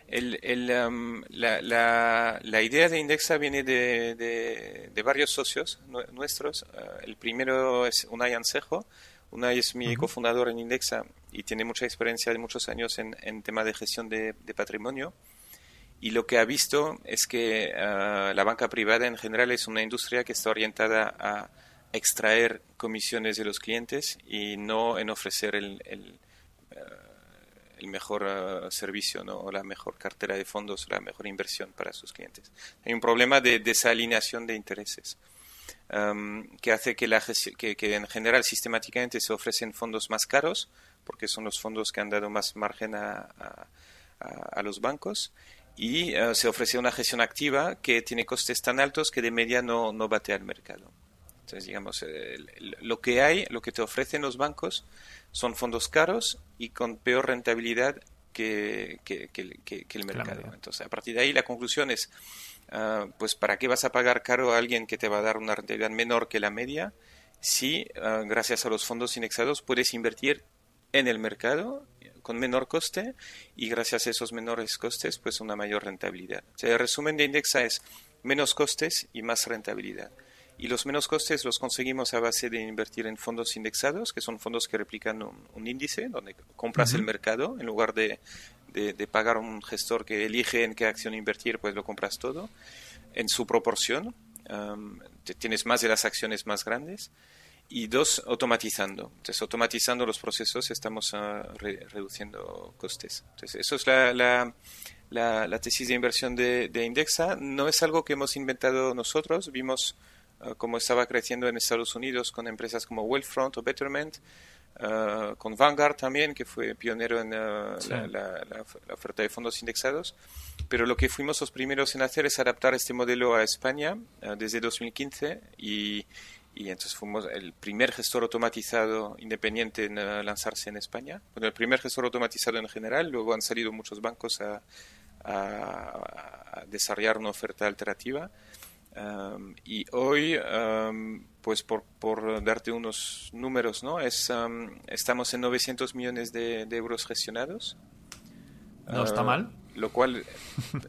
El, el, um, la, la, la, idea de Indexa viene de, de varios socios nuestros. Uh, el primero es Unai Ansejo, Unai es mi uh -huh. cofundador en Indexa y tiene mucha experiencia de muchos años en, en tema de gestión de, de, patrimonio. Y lo que ha visto es que uh, la banca privada en general es una industria que está orientada a extraer comisiones de los clientes y no en ofrecer el, el, uh, el mejor uh, servicio ¿no? o la mejor cartera de fondos o la mejor inversión para sus clientes. Hay un problema de desalineación de intereses um, que hace que, la, que, que, en general sistemáticamente se ofrecen fondos más caros, porque son los fondos que han dado más margen a, a, a los bancos, y uh, se ofrece una gestión activa que tiene costes tan altos que de media no, no bate al mercado. Entonces, digamos, eh, lo que hay, lo que te ofrecen los bancos son fondos caros y con peor rentabilidad que, que, que, que el mercado. Entonces, a partir de ahí la conclusión es, uh, pues ¿para qué vas a pagar caro a alguien que te va a dar una rentabilidad menor que la media si uh, gracias a los fondos indexados puedes invertir en el mercado con menor coste y gracias a esos menores costes, pues una mayor rentabilidad. el resumen de Indexa es menos costes y más rentabilidad. Y los menos costes los conseguimos a base de invertir en fondos indexados, que son fondos que replican un, índice, donde compras el mercado en lugar de, de, pagar a un gestor que elige en qué acción invertir, pues lo compras todo en su proporción. tienes más de las acciones más grandes. Y dos, automatizando. Entonces, automatizando los procesos estamos ah, reduciendo costes. Entonces, eso es la, la, la, tesis de inversión de, de, Indexa. No es algo que hemos inventado nosotros. Vimos uh, cómo estaba creciendo en Estados Unidos con empresas como Wellfront o Betterment. Ah, con Vanguard también, que fue pionero en la, la, oferta de fondos indexados. Pero lo que fuimos los primeros en hacer es adaptar este modelo a España desde 2015 y, y entonces fuimos el primer gestor automatizado independiente en eh, lanzarse en España. Bueno, el primer gestor automatizado en general, luego han salido muchos bancos a, desarrollar una oferta alternativa. Um, y hoy, um, pues por, por, darte unos números, ¿no? Es, um, estamos en 900 millones de, euros gestionados. No está uh, mal. Lo cual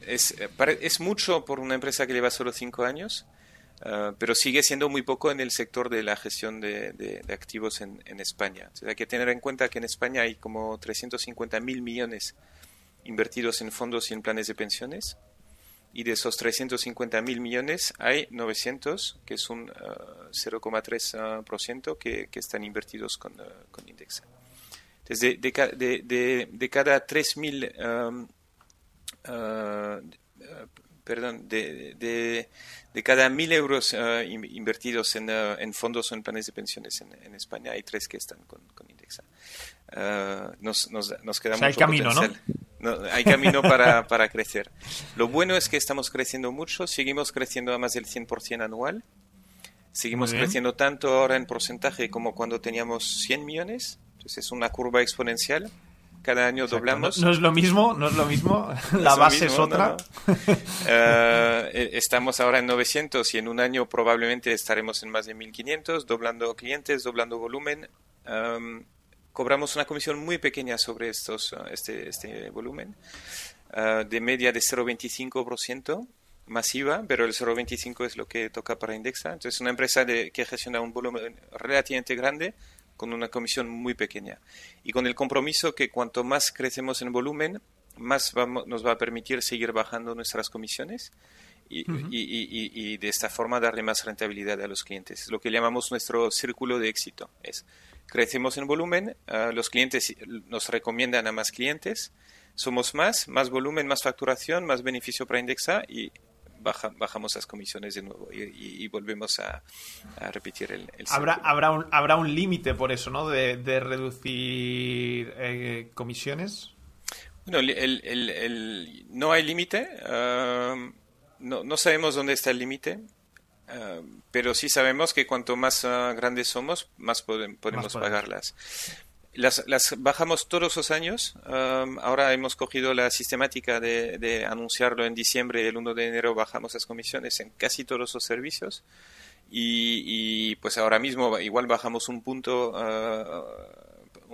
es, es mucho por una empresa que lleva solo 5 años. Ah, pero sigue siendo muy poco en el sector de la gestión de, activos en, España. hay que tener en cuenta que en España hay como 350 mil millones invertidos en fondos y en planes de pensiones. Y de esos 350 mil millones hay 900, que es un 0,3%, ah, que, que, están invertidos con, uh, con Indexa. Entonces, de, de, de cada 3.000 perdón, de, de, de cada mil euros eh, invertidos en, en, fondos o en planes de pensiones en, en, España, hay tres que están con, con Indexa. Uh, nos, nos, nos, queda mucho hay camino, ¿no? Hay camino para, para, crecer. Lo bueno es que estamos creciendo mucho, seguimos creciendo a más del 100% anual. Seguimos creciendo tanto ahora en porcentaje como cuando teníamos 100 millones. Entonces es una curva exponencial cada año doblamos. No, es lo mismo, no es lo mismo, la base es otra. Eh, e, estamos ahora en 900 y en un año probablemente estaremos en más de 1500, doblando clientes, doblando volumen. Cobramos una comisión muy pequeña sobre estos, uh, este, este volumen, uh, de media de 0,25% masiva, pero el 0,25 es lo que toca para Indexa. Entonces, una empresa de, que gestiona un volumen relativamente grande con una comisión muy pequeña. Y con el compromiso que cuanto más crecemos en volumen, más nos va a permitir seguir bajando nuestras comisiones y, y, de esta forma darle más rentabilidad a los clientes. Es lo que llamamos nuestro círculo de éxito. Es crecemos en volumen, ah, los clientes nos recomiendan a más clientes, somos más, más volumen, más facturación, más beneficio para Indexa y bajamos las comisiones de nuevo y, volvemos a, repetir el, el habrá habrá un habrá un límite por eso no de, reducir eh, comisiones. Bueno el, no hay límite um, no, no, sabemos dónde está el límite um, pero sí sabemos que cuanto más uh, grandes somos más podemos pagarlas las, las, bajamos todos los años. ahora hemos cogido la sistemática de, de, anunciarlo en diciembre y el 1 de enero bajamos las comisiones en casi todos los servicios. Y, y pues ahora mismo igual bajamos un punto ah,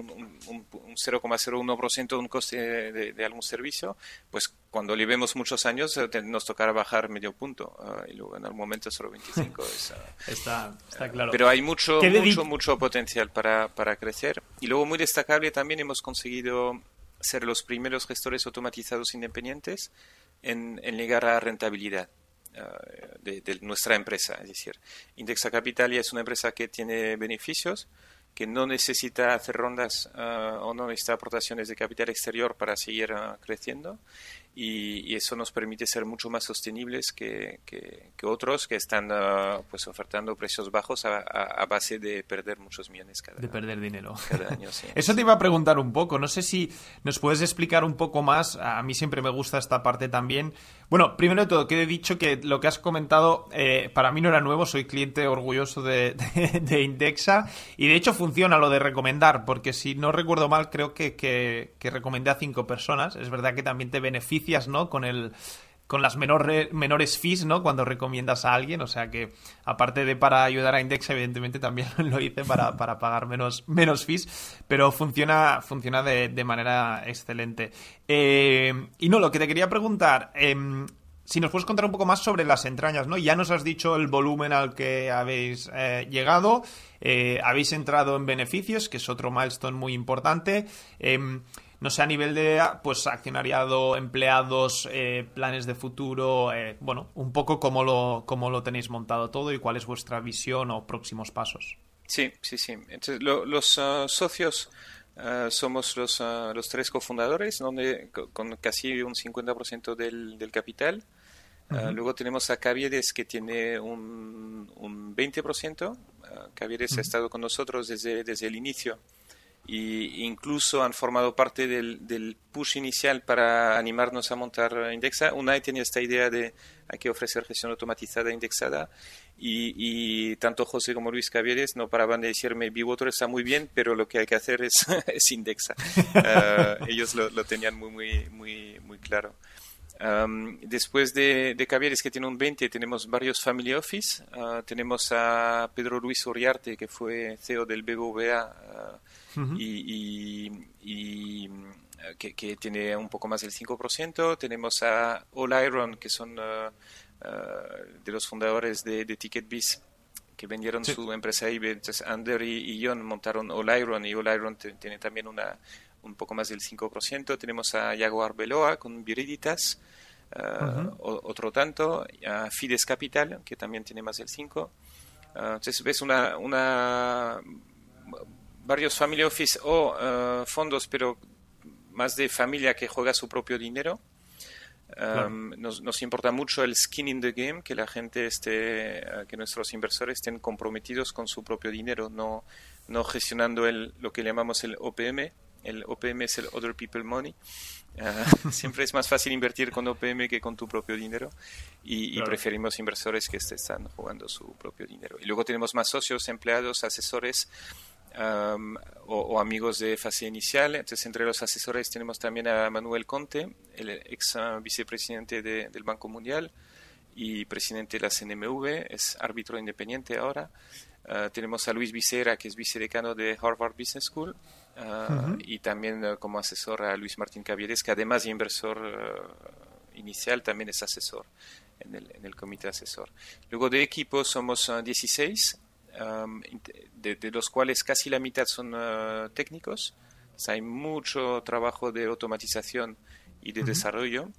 un, un, un 0,01% de un coste de, algún servicio, pues cuando le vemos muchos años eh, nos tocará bajar medio punto ah, y luego en algún momento 0,25 es, ah, está, está claro. Pero hay mucho, mucho, mucho potencial para, para crecer. Y luego muy destacable también hemos conseguido ser los primeros gestores automatizados independientes en, en llegar a rentabilidad. De, de, nuestra empresa, es decir, Indexa Capital ya es una empresa que tiene beneficios, que no necesita hacer rondas ah, o no necesita aportaciones de capital exterior para seguir ah, creciendo y, eso nos permite ser mucho más sostenibles que, que, otros que están uh, pues ofertando precios bajos a, a, base de perder muchos millones cada, de perder dinero. Cada año. eso te iba a preguntar un poco, no sé si nos puedes explicar un poco más, a mí siempre me gusta esta parte también. Bueno, primero de todo, que he dicho que lo que has comentado eh, para mí no era nuevo, soy cliente orgulloso de, de, Indexa. Y de hecho funciona lo de recomendar, porque si no recuerdo mal creo que, que, que recomendé a cinco personas, es verdad que también te beneficia ¿no? Con el, con las menores fees, ¿no? Cuando recomiendas a alguien. O sea que, aparte de para ayudar a Index, evidentemente también lo hice para, pagar menos, menos fees. Pero funciona, funciona de, manera excelente. Eh, y no, lo que te quería preguntar. Em, si nos puedes contar un poco más sobre las entrañas, ¿no? Ya nos has dicho el volumen al que habéis eh, llegado, eh, habéis entrado en beneficios, que es otro milestone muy importante. No sé, a nivel de pues accionariado, empleados, eh, planes de futuro, bueno, un poco cómo lo, cómo lo tenéis montado todo y cuál es vuestra visión o próximos pasos. Sí, sí, sí. Entonces, los uh, socios uh, somos los, uh, los tres cofundadores, donde con casi un 50% del, del capital. Luego tenemos a Caviedes que tiene un, un 20%. Uh, Caviedes ha estado con nosotros desde, desde el inicio e incluso han formado parte del, del, push inicial para animarnos a montar Indexa. Unai tenía esta idea de hay que ofrecer gestión automatizada indexada y, y tanto José como Luis Cavieres no paraban de decirme Biwater está muy bien, pero lo que hay que hacer es, es Indexa. Uh, ellos lo, lo, tenían muy, muy, muy, muy claro después de, de Cavieres, que tiene un 20, tenemos varios Family Office. Ah, tenemos a Pedro Luis Uriarte, que fue CEO del BBVA ah, y, que, tiene un poco más del 5%. Tenemos a All Iron, que son ah, de los fundadores de, de TicketBiz que vendieron su empresa ahí. Entonces, Ander y, John montaron All Iron y All Iron tiene también una, un poco más del 5%. Tenemos a Yago Arbeloa con Viriditas, uh, otro tanto, a Fides Capital, que también tiene más del 5%. Uh, entonces ves una, una, varios family office o uh, fondos, pero más de familia que juega su propio dinero. Um, nos, nos, importa mucho el skin in the game, que la gente esté, uh, que nuestros inversores estén comprometidos con su propio dinero, no, no gestionando el, lo que llamamos el OPM, el OPM es el Other People Money. Ah, siempre es más fácil invertir con OPM que con tu propio dinero y, preferimos inversores que están jugando su propio dinero. Y luego tenemos más socios, empleados, asesores o, amigos de fase inicial. Entonces, entre los asesores tenemos también a Manuel Conte, el ex ah, vicepresidente del Banco Mundial y presidente de la CNMV, es árbitro independiente ahora. Ah, tenemos a Luis Vicera, que es vicedecano de Harvard Business School, Ah, y también como asesor a Luis Martín Cavieres, que además de inversor inicial, también es asesor en el, en el, comité asesor. Luego de equipo somos 16, de, los cuales casi la mitad son eh, técnicos. hay mucho trabajo de automatización y de desarrollo.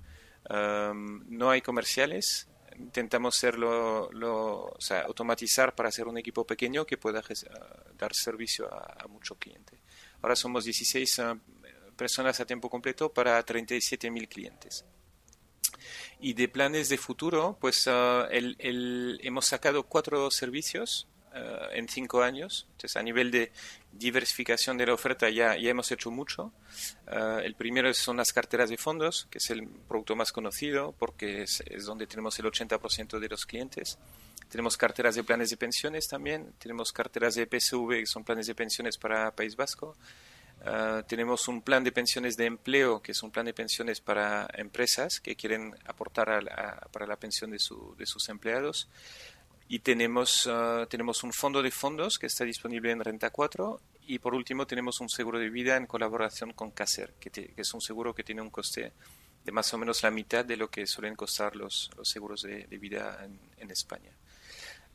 no hay comerciales, intentamos serlo, lo, o sea, automatizar para ser un equipo pequeño que pueda dar servicio a, a mucho cliente. Ahora somos 16 eh, personas a tiempo completo para 37.000 clientes. Y de planes de futuro, pues eh, el, hemos sacado cuatro servicios eh, en cinco años. Entonces, a nivel de diversificación de la oferta ya, ya hemos hecho mucho. el primero son las carteras de fondos, que es el producto más conocido porque es, es donde tenemos el 80% de los clientes. Tenemos carteras de planes de pensiones también, tenemos carteras de PSV, que son planes de pensiones para País Vasco. Ah, tenemos un plan de pensiones de empleo, que es un plan de pensiones para empresas que quieren aportar para la pensión de, de, sus empleados. Y tenemos, ah, tenemos un fondo de fondos que está disponible en Renta 4. Y por último, tenemos un seguro de vida en colaboración con Caser, que, es un seguro que tiene un coste de más o menos la mitad de lo que suelen costar los, los seguros de, vida en España.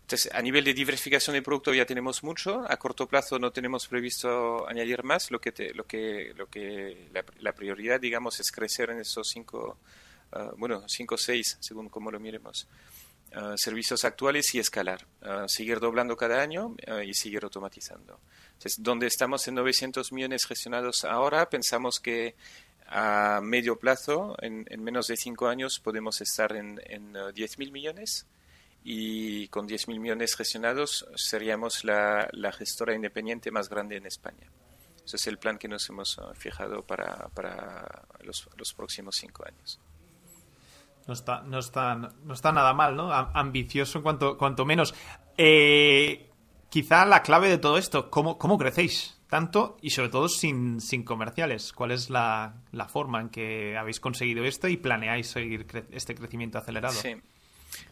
Entonces, a nivel de diversificación de producto ya tenemos mucho. A corto plazo no tenemos previsto añadir más. Lo que, lo que, lo que la, prioridad, digamos, es crecer en esos cinco, ah, bueno, cinco o seis, según como lo miremos, ah, servicios actuales y escalar. Ah, seguir doblando cada año y seguir automatizando. Entonces, donde estamos en 900 millones gestionados ahora, pensamos que a medio plazo, en, menos de cinco años, podemos estar en, en 10.000 millones y con 10.000 millones gestionados seríamos la, la, gestora independiente más grande en España. Ese es el plan que nos hemos uh, fijado para, para los, los, próximos cinco años. No está, no está, no está nada mal, ¿no? Ambicioso cuanto, cuanto menos. Eh, quizá la clave de todo esto, ¿cómo, cómo crecéis? Tanto y sobre todo sin, sin comerciales. ¿Cuál es la, forma en que habéis conseguido esto y planeáis seguir este crecimiento acelerado? Sí.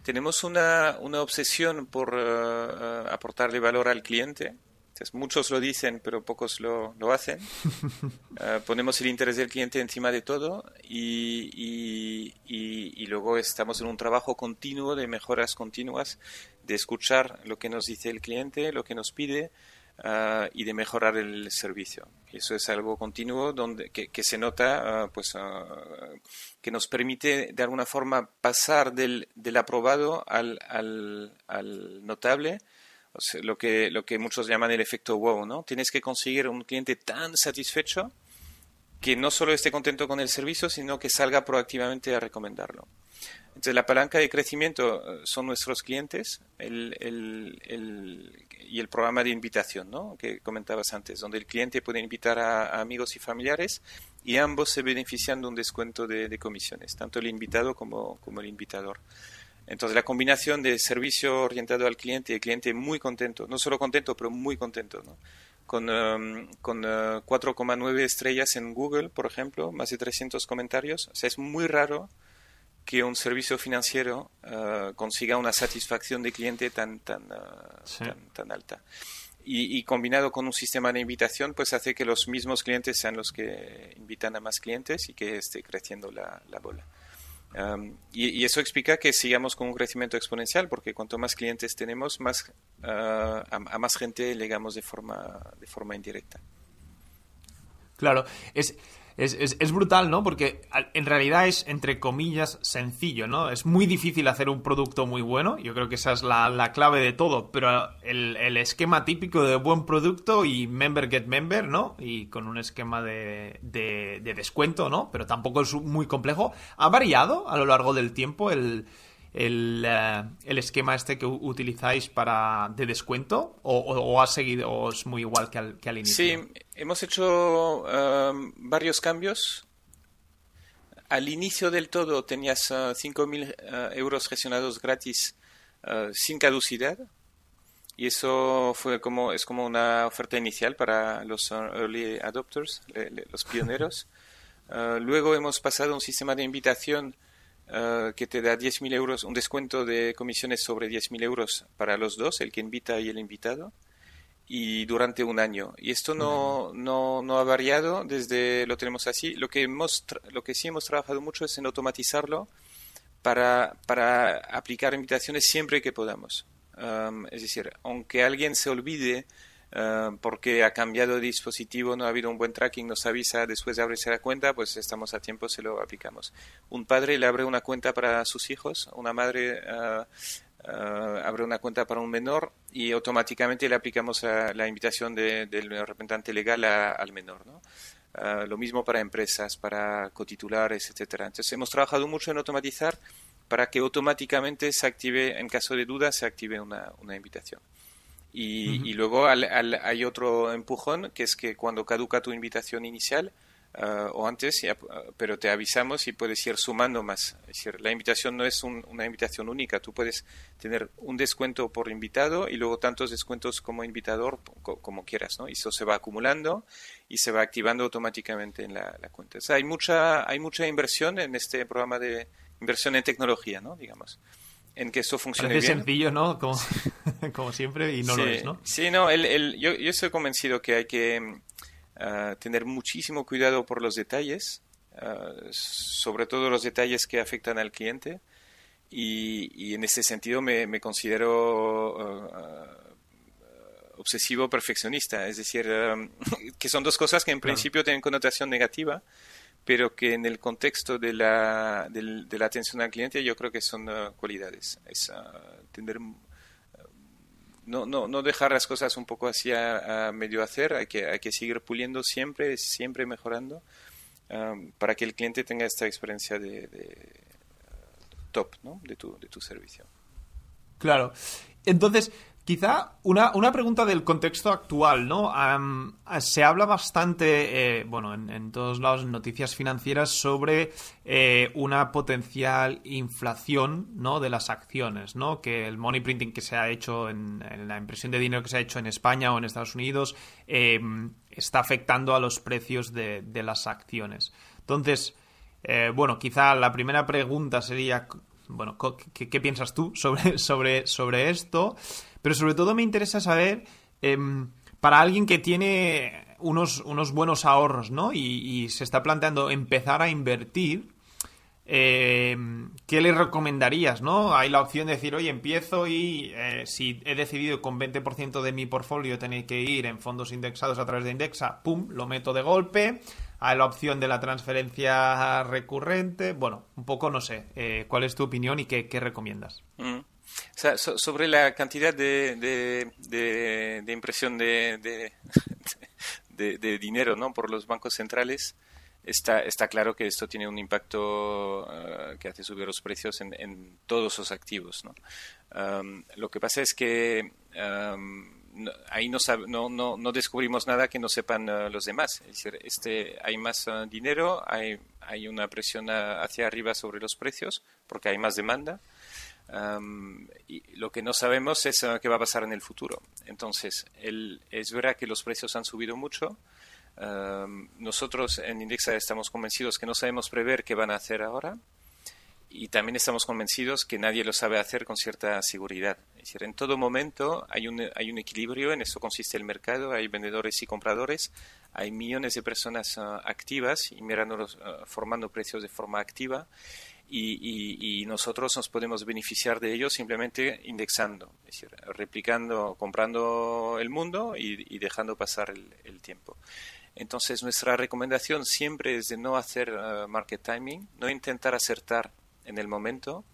Tenemos una, una obsesión por eh, eh, aportarle valor al cliente. Muchos lo dicen, pero pocos lo, lo hacen. Eh, ponemos el interés del cliente encima de todo y, y, y, luego estamos en un trabajo continuo de mejoras continuas, de escuchar lo que nos dice el cliente, lo que nos pide, Ah, y de mejorar el servicio. Eso es algo continuo donde, que, se nota, ah, pues, ah, que nos permite de alguna forma pasar del, del aprobado al, al, al notable, lo, que, lo que muchos llaman el efecto wow, ¿no? Tienes que conseguir un cliente tan satisfecho que no solo esté contento con el servicio, sino que salga proactivamente a recomendarlo. Entonces, la palanca de crecimiento eh, son nuestros clientes el, el, y el programa de invitación ¿no? que comentabas antes, donde el cliente puede invitar a, amigos y familiares y ambos se benefician de un descuento de, comisiones, tanto el invitado como, como, el invitador. Entonces, la combinación de servicio orientado al cliente y el cliente muy contento, no solo contento, pero muy contento, ¿no? con, um, con 4,9 uh, estrellas en Google, por ejemplo, más de 300 comentarios. O sea, es muy raro que un servicio financiero uh, consiga una satisfacción de cliente tan, tan, uh, tan, alta. Y, combinado con un sistema de invitación, pues hace que los mismos clientes sean los que invitan a más clientes y que esté creciendo la, la bola. Y, eso explica que sigamos con un crecimiento exponencial, porque cuanto más clientes tenemos, más, uh, a, más gente llegamos de forma, de forma indirecta. Claro, es, brutal, ¿no? Porque en realidad es, entre comillas, sencillo, ¿no? Es muy difícil hacer un producto muy bueno, yo creo que esa es la, clave de todo, pero el, esquema típico de buen producto y member get member, ¿no? Y con un esquema de, de descuento, ¿no? Pero tampoco es muy complejo. ¿Ha variado a lo largo del tiempo el eh, el, esquema este que utilizáis para de descuento o, ha seguido o es muy igual que al, que al inicio? Sí, hemos hecho um, varios cambios. Al inicio del todo tenías 5.000 uh, uh, euros gestionados gratis uh, sin caducidad y eso fue como es como una oferta inicial para los early adopters, los pioneros. luego hemos pasado a un sistema de invitación eh, que te da 10.000 euros, un descuento de comisiones sobre 10.000 euros para los dos, el que invita y el invitado, y durante un año. Y esto no, no, no ha variado desde lo tenemos así. Lo que, hemos, lo que sí hemos trabajado mucho es en automatizarlo para, para aplicar invitaciones siempre que podamos. es decir, aunque alguien se olvide eh, porque ha cambiado de dispositivo, no ha habido un buen tracking, nos avisa después de abrirse la cuenta, pues estamos a tiempo, se lo aplicamos. Un padre le abre una cuenta para sus hijos, una madre eh, eh, abre una cuenta para un menor y automáticamente le aplicamos la invitación del representante legal al menor. lo mismo para empresas, para cotitulares, etcétera. Entonces hemos trabajado mucho en automatizar para que automáticamente se active, en caso de duda, se active una invitación. Y, luego hay otro empujón, que es que cuando caduca tu invitación inicial, ah, o antes, pero te avisamos y puedes ir sumando más. Es decir, la invitación no es una invitación única, tú puedes tener un descuento por invitado y luego tantos descuentos como invitador como quieras, ¿no? Y eso se va acumulando y se va activando automáticamente en la, cuenta. hay, mucha, hay mucha inversión en este programa de inversión en tecnología, ¿no? Digamos en que eso funcione Parece sencillo, ¿no? Como, como, siempre, y no lo es, ¿no? Sí, no, el, el, yo, yo, estoy convencido que hay que ah, tener muchísimo cuidado por los detalles, ah, sobre todo los detalles que afectan al cliente, y, y en ese sentido me, me considero ah, obsesivo perfeccionista, es decir, que son dos cosas que en principio tienen connotación negativa, pero que en el contexto de la, de, la atención al cliente yo creo que son uh, cualidades. Es uh, tener, uh, no, no, no, dejar las cosas un poco así a, medio hacer, hay que, hay que seguir puliendo siempre, siempre mejorando um, para que el cliente tenga esta experiencia de, top ¿no? de, tu, de tu servicio. Claro. Entonces, Quizá una, una, pregunta del contexto actual, ¿no? se habla bastante, eh, bueno, en, todos lados, en noticias financieras, sobre eh, una potencial inflación, ¿no? De las acciones, ¿no? Que el money printing que se ha hecho en, la impresión de dinero que se ha hecho en España o en Estados Unidos eh, está afectando a los precios de, las acciones. Entonces, bueno, quizá la primera pregunta sería, bueno, ¿qué, qué piensas tú sobre, sobre, sobre esto? Pero sobre todo me interesa saber, em, para alguien que tiene unos, unos buenos ahorros, ¿no? Y, se está planteando empezar a invertir, em, ¿qué le recomendarías, no? Hay la opción de decir, oye, empiezo y eh, si he decidido con 20% de mi portfolio tener que ir en fondos indexados a través de Indexa, ¡pum!, lo meto de golpe. Hay la opción de la transferencia recurrente. Bueno, un poco no sé. Eh, ¿Cuál es tu opinión y qué, recomiendas? Mm sobre la cantidad de, de, impresión de, de, dinero ¿no? por los bancos centrales, está, está claro que esto tiene un impacto eh, que hace subir los precios en, en todos los activos. ¿no? lo que pasa es que ahí no, no, no, descubrimos nada que no sepan eh, los demás. Es decir, este, hay más eh, dinero, hay, hay una presión hacia arriba sobre los precios porque hay más demanda y lo que no sabemos es uh, qué va a pasar en el futuro. Entonces, el, es verdad que los precios han subido mucho. nosotros en Indexa estamos convencidos que no sabemos prever qué van a hacer ahora y también estamos convencidos que nadie lo sabe hacer con cierta seguridad. Es decir, en todo momento hay un, hay un equilibrio, en eso consiste el mercado, hay vendedores y compradores, hay millones de personas uh, activas y mirando, uh, formando precios de forma activa y, nosotros nos podemos beneficiar de ello simplemente indexando, es decir, replicando, comprando el mundo y, dejando pasar el, tiempo. Entonces, nuestra recomendación siempre es de no hacer uh, market timing, no intentar acertar en el momento.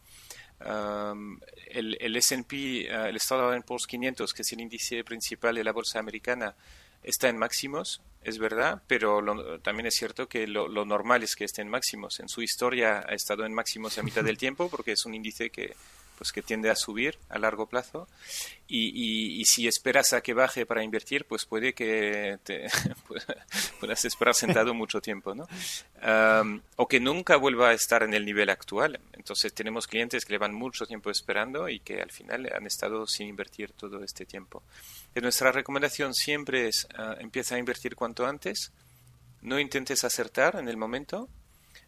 El, el S&P, uh, el Standard Poor's 500, que es el índice principal de la bolsa americana, está en máximos, es verdad, pero también es cierto que lo, normal es que esté en máximos. En su historia ha estado en máximos a mitad del tiempo porque es un índice que, pues, que tiende a subir a largo plazo. Y, si esperas a que baje para invertir, pues puede que te puedas esperar sentado mucho tiempo, ¿no? o que nunca vuelva a estar en el nivel actual. Entonces tenemos clientes que llevan mucho tiempo esperando y que al final han estado sin invertir todo este tiempo nuestra recomendación siempre es uh, empieza a invertir cuanto antes, no intentes acertar en el momento.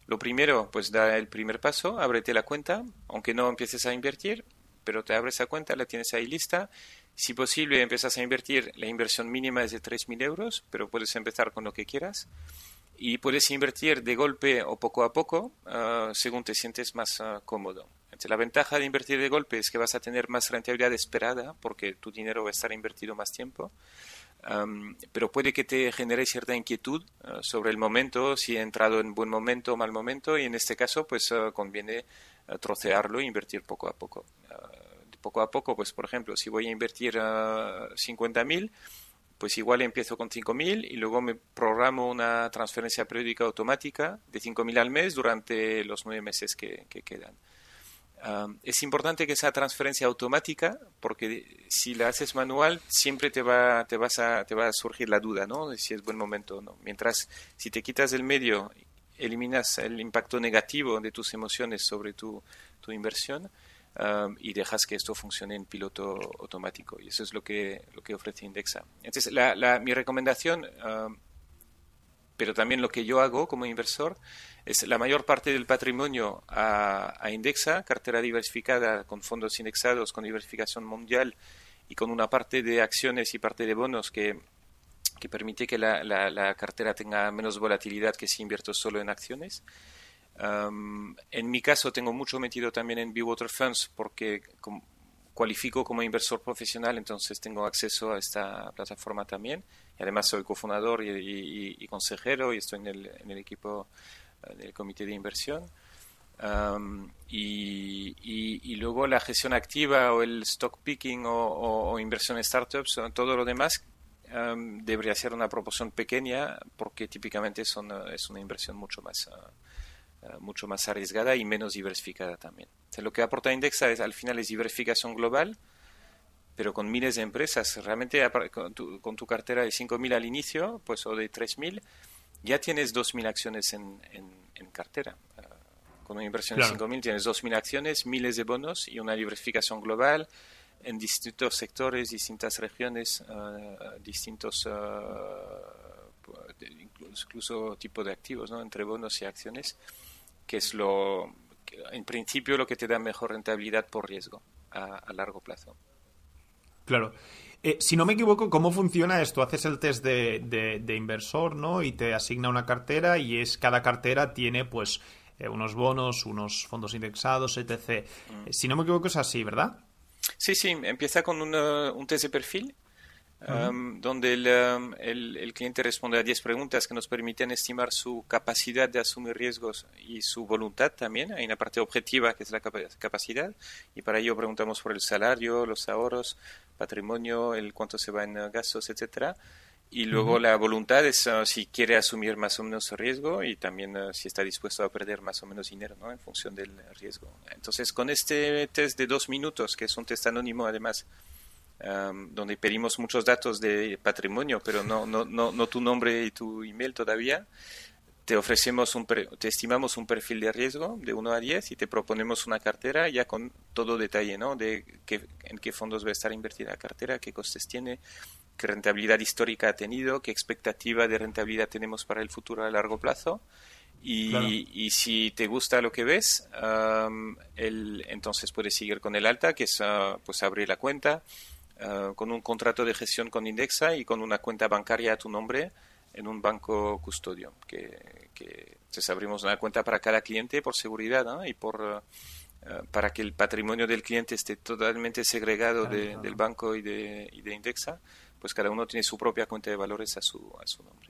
Lo primero, pues da el primer paso, ábrete la cuenta, aunque no empieces a invertir, pero te abres la cuenta, la tienes ahí lista. Si posible, empiezas a invertir, la inversión mínima es de 3.000 euros, pero puedes empezar con lo que quieras. Y puedes invertir de golpe o poco a poco, uh, según te sientes más uh, cómodo la ventaja de invertir de golpe es que vas a tener más rentabilidad esperada porque tu dinero va a estar invertido más tiempo. Pero puede que te genere cierta inquietud uh, sobre el momento, si he entrado en buen momento o mal momento, y en este caso, pues uh, conviene uh, trocearlo e invertir poco a poco. poco a poco, pues por ejemplo, si voy a invertir 50.000, pues igual empiezo con 5.000 y luego me programo una transferencia periódica automática de 5.000 al mes durante los nueve meses que quedan es importante que sea transferencia automática porque si la haces manual siempre te va, te vas a, surgir la duda, ¿no? De si es buen momento o no. Mientras si te quitas del medio, eliminas el impacto negativo de tus emociones sobre tu, inversión y dejas que esto funcione en piloto automático. Y eso es lo que, ofrece Indexa. Entonces, mi recomendación, pero también lo que yo hago como inversor, es la mayor parte del patrimonio a, Indexa, cartera diversificada con fondos indexados, con diversificación mundial y con una parte de acciones y parte de bonos que, que permite que la, la, cartera tenga menos volatilidad que si invierto solo en acciones. en mi caso tengo mucho metido también en Water Funds porque cualifico como inversor profesional, entonces tengo acceso a esta plataforma también. Además soy cofundador y, y, y consejero y estoy en el, en el equipo del comité de inversión. y, luego la gestión activa o el stock picking o, inversión en startups, todo lo demás debería ser una proporción pequeña porque típicamente son, es una inversión mucho más, ah, mucho más arriesgada y menos diversificada también. lo que aporta Indexa es, al final es diversificación global, pero con miles de empresas. Realmente con tu, cartera de 5.000 al inicio, pues o de 3.000, ya tienes 2.000 acciones en, en, cartera. Ah, con una inversión de 5.000 tienes 2.000 acciones, miles de bonos y una diversificación global en distintos sectores, distintas regiones, uh, distintos, uh, incluso, tipo de activos, ¿no? entre bonos y acciones, que es lo, en principio lo que te da mejor rentabilidad por riesgo a, largo plazo. Claro. Eh, si no me equivoco, ¿cómo funciona esto? Haces el test de, de, inversor, ¿no? Y te asigna una cartera y es cada cartera tiene, pues, eh, unos bonos, unos fondos indexados, etc. Mm. Si no me equivoco es así, ¿verdad? Sí, sí, empieza con un test de perfil um, donde um, el, el, cliente responde a 10 preguntas que nos permiten estimar su capacidad de asumir riesgos y su voluntad también. Hay una parte objetiva que es la capacidad y para ello preguntamos por el salario, los ahorros, patrimonio, el cuánto se va en gastos, etcétera. Y luego la voluntad es uh, si quiere asumir más o menos riesgo y también uh, si está dispuesto a perder más o menos dinero ¿no? en función del riesgo. Entonces, con este test de dos minutos, que es un test anónimo además, um, donde pedimos muchos datos de patrimonio, pero no, no, no, no tu nombre y tu email todavía, te ofrecemos un te estimamos un perfil de riesgo de 1 a 10 y te proponemos una cartera ya con todo detalle, ¿no? De qué, en qué fondos va a estar invertida la cartera, qué costes tiene, qué rentabilidad histórica ha tenido, qué expectativa de rentabilidad tenemos para el futuro a largo plazo. Y, si te gusta lo que ves, el, entonces puedes seguir con el alta, que es uh, pues abrir la cuenta uh, con un contrato de gestión con Indexa y con una cuenta bancaria a tu nombre en un banco custodio. Que, que entonces abrimos una cuenta para cada cliente por seguridad y por uh, para que el patrimonio del cliente esté totalmente segregado del banco y de, y de Indexa pues cada uno tiene su propia cuenta de valores a su, a su nombre.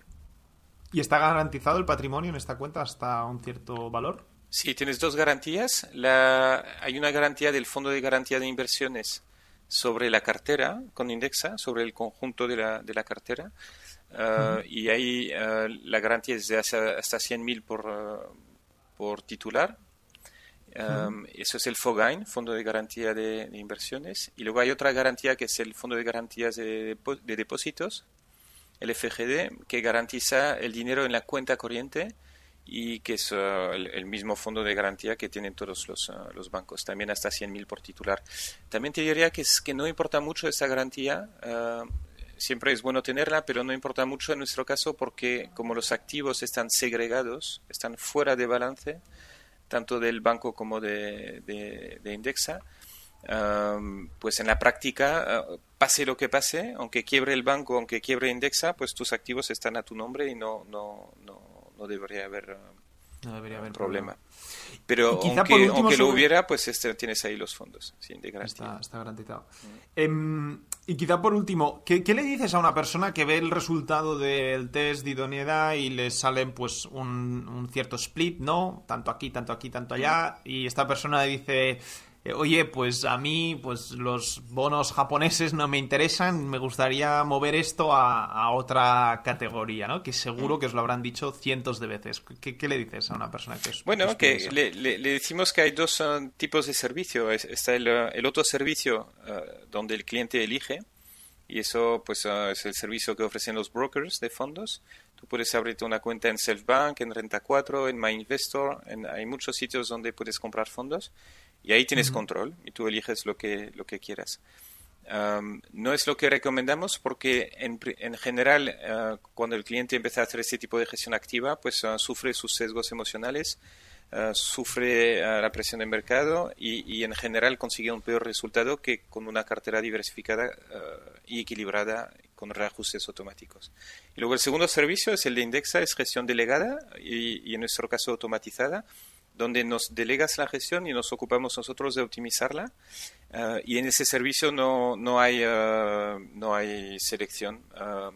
¿Y está garantizado el patrimonio en esta cuenta hasta un cierto valor? Sí, tienes dos garantías. La, hay una garantía del Fondo de Garantía de Inversiones sobre la cartera con Indexa, sobre el conjunto de la, de la cartera. Uh, y ahí uh, la garantía es de hasta, hasta 100.000 por, uh, por titular Um, eso es el FOGAIN, Fondo de Garantía de, Inversiones. Y luego hay otra garantía que es el Fondo de Garantías de, Depósitos, el FGD, que garantiza el dinero en la cuenta corriente y que es uh, el, mismo fondo de garantía que tienen todos los, uh, los bancos, también hasta 100.000 por titular. También te diría que, es, que no importa mucho esta garantía, uh, siempre es bueno tenerla, pero no importa mucho en nuestro caso porque como los activos están segregados, están fuera de balance, tanto del banco como de, de, Indexa, pues en la práctica, ah, pase lo que pase, aunque quiebre el banco, aunque quiebre Indexa, pues tus activos están a tu nombre y no, no, no, no debería haber, no debería haber problema. Pero aunque, lo hubiera, pues este, tienes ahí los fondos de garantía. Está, garantizado. Em, y quizá por último, ¿qué, le dices a una persona que ve el resultado del test de idoneidad y le salen pues un, un cierto split, ¿no? Tanto aquí, tanto aquí, tanto allá, y esta persona dice oye, pues a mí, pues los bonos japoneses no me interesan, me gustaría mover esto a, otra categoría, ¿no? Que seguro que os lo habrán dicho cientos de veces. ¿Qué, le dices a una persona que es Bueno, que le, le, decimos que hay dos uh, tipos de servicio. Está el, uh, el otro servicio uh, donde el cliente elige, y eso pues es el servicio que ofrecen los brokers de fondos. Tú puedes abrirte una cuenta en Selfbank, en Renta 4, en MyInvestor, en, hay muchos sitios donde puedes comprar fondos y ahí tienes control y tú eliges lo que, lo que quieras. no es lo que recomendamos porque en, en general eh, cuando el cliente empieza a hacer este tipo de gestión activa pues uh, sufre sus sesgos emocionales, uh, sufre uh, la presión del mercado y, y, en general consigue un peor resultado que con una cartera diversificada y equilibrada con reajustes automáticos. Y luego el segundo servicio es el de Indexa, es gestión delegada y, y en nuestro caso automatizada donde nos delegas la gestión y nos ocupamos nosotros de optimizarla. Eh, y en ese servicio no, no, hay, eh, no hay selección. Eh,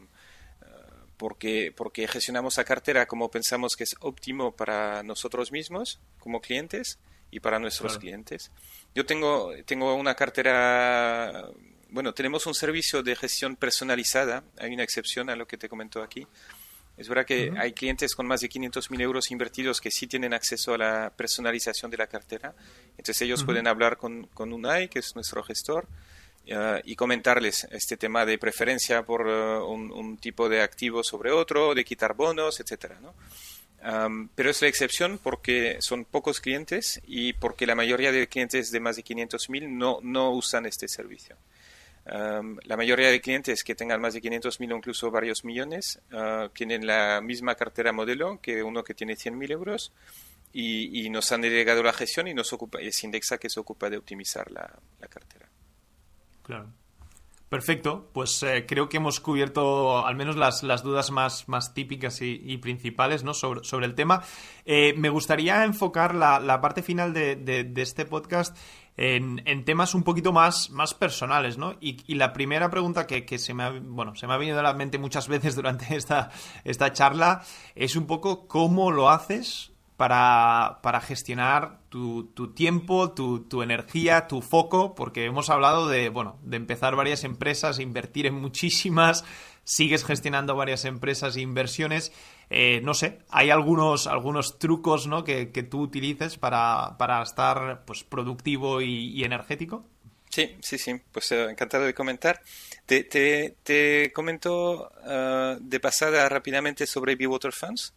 porque, porque gestionamos la cartera como pensamos que es óptimo para nosotros mismos como clientes y para nuestros clientes. Yo tengo, tengo una cartera, bueno, tenemos un servicio de gestión personalizada, hay una excepción a lo que te comento aquí, es verdad que hay clientes con más de 500.000 euros invertidos que sí tienen acceso a la personalización de la cartera. Entonces ellos pueden hablar con, con UNAI, que es nuestro gestor, y comentarles este tema de preferencia por un, tipo de activo sobre otro, de quitar bonos, etcétera, ¿no? pero es la excepción porque son pocos clientes y porque la mayoría de clientes de más de 500.000 no, no usan este servicio. La mayoría de clientes que tengan más de 500.000 o incluso varios millones ah, tienen la misma cartera modelo que uno que tiene 100.000 euros y, nos han delegado la gestión y nos ocupa, es Indexa que se ocupa de optimizar la, cartera. Claro. Perfecto, pues eh, creo que hemos cubierto al menos las, dudas más, más típicas y, principales ¿no? sobre, sobre, el tema. Eh, me gustaría enfocar la, parte final de, este podcast en, temas un poquito más, más personales, ¿no? Y, la primera pregunta que, se, me ha, bueno, se me ha venido a la mente muchas veces durante esta, esta charla es un poco cómo lo haces para, para gestionar tu, tu tiempo, tu, tu, energía, tu foco, porque hemos hablado de, bueno, de empezar varias empresas, invertir en muchísimas, sigues gestionando varias empresas e inversiones. Eh, no sé, hay algunos, algunos trucos ¿no? que, que tú utilices para, para estar pues, productivo y, energético. Sí, sí, sí, pues eh, encantado de comentar. Te, te, te comento uh, de pasada rápidamente sobre B-Water Funds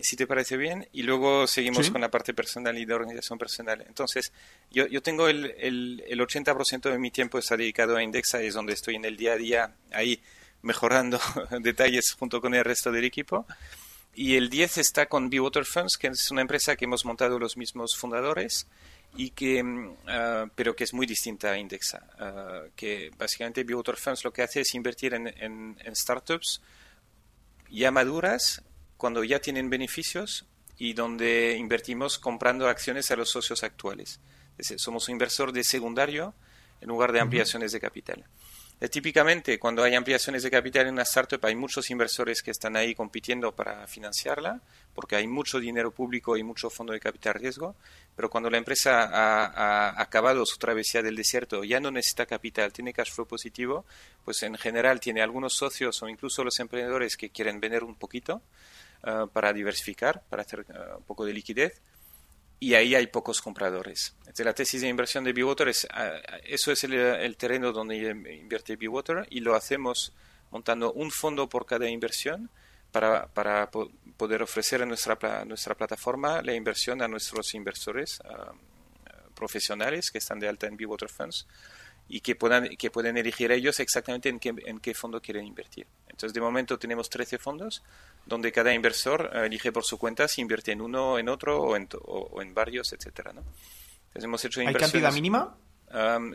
si te parece bien, y luego seguimos con la parte personal y de organización personal. Entonces, yo, yo tengo el, el, el 80% de mi tiempo está dedicado a Indexa, es donde estoy en el día a día ahí mejorando detalles junto con el resto del equipo. Y el 10 está con Be Water Funds, que es una empresa que hemos montado los mismos fundadores y que ah, pero que es muy distinta a Indexa ah, que básicamente Be Water Funds lo que hace es invertir en, en, en startups ya maduras cuando ya tienen beneficios y donde invertimos comprando acciones a los socios actuales. somos un inversor de secundario en lugar de ampliaciones de capital. Típicamente, cuando hay ampliaciones de capital en una startup, hay muchos inversores que están ahí compitiendo para financiarla, porque hay mucho dinero público y mucho fondo de capital riesgo. Pero cuando la empresa ha, ha, acabado su travesía del desierto, ya no necesita capital, tiene cash flow positivo, pues en general tiene algunos socios o incluso los emprendedores que quieren vender un poquito eh, para diversificar, para hacer eh, un poco de liquidez. Y ahí hay pocos compradores. Entonces, la tesis de inversión de Bewater es, eh, eso es el, terreno donde invierte Bewater y lo hacemos montando un fondo por cada inversión para, para poder ofrecer en nuestra, nuestra plataforma la inversión a nuestros inversores profesionales que están de alta en Bewater Funds y que puedan, que pueden elegir ellos exactamente en qué, en qué fondo quieren invertir. Entonces, de momento tenemos 13 fondos donde cada inversor eh, elige por su cuenta si invierte en uno, en otro o en, o, en varios, etcétera, ¿no? Entonces, hemos hecho ¿Hay cantidad mínima?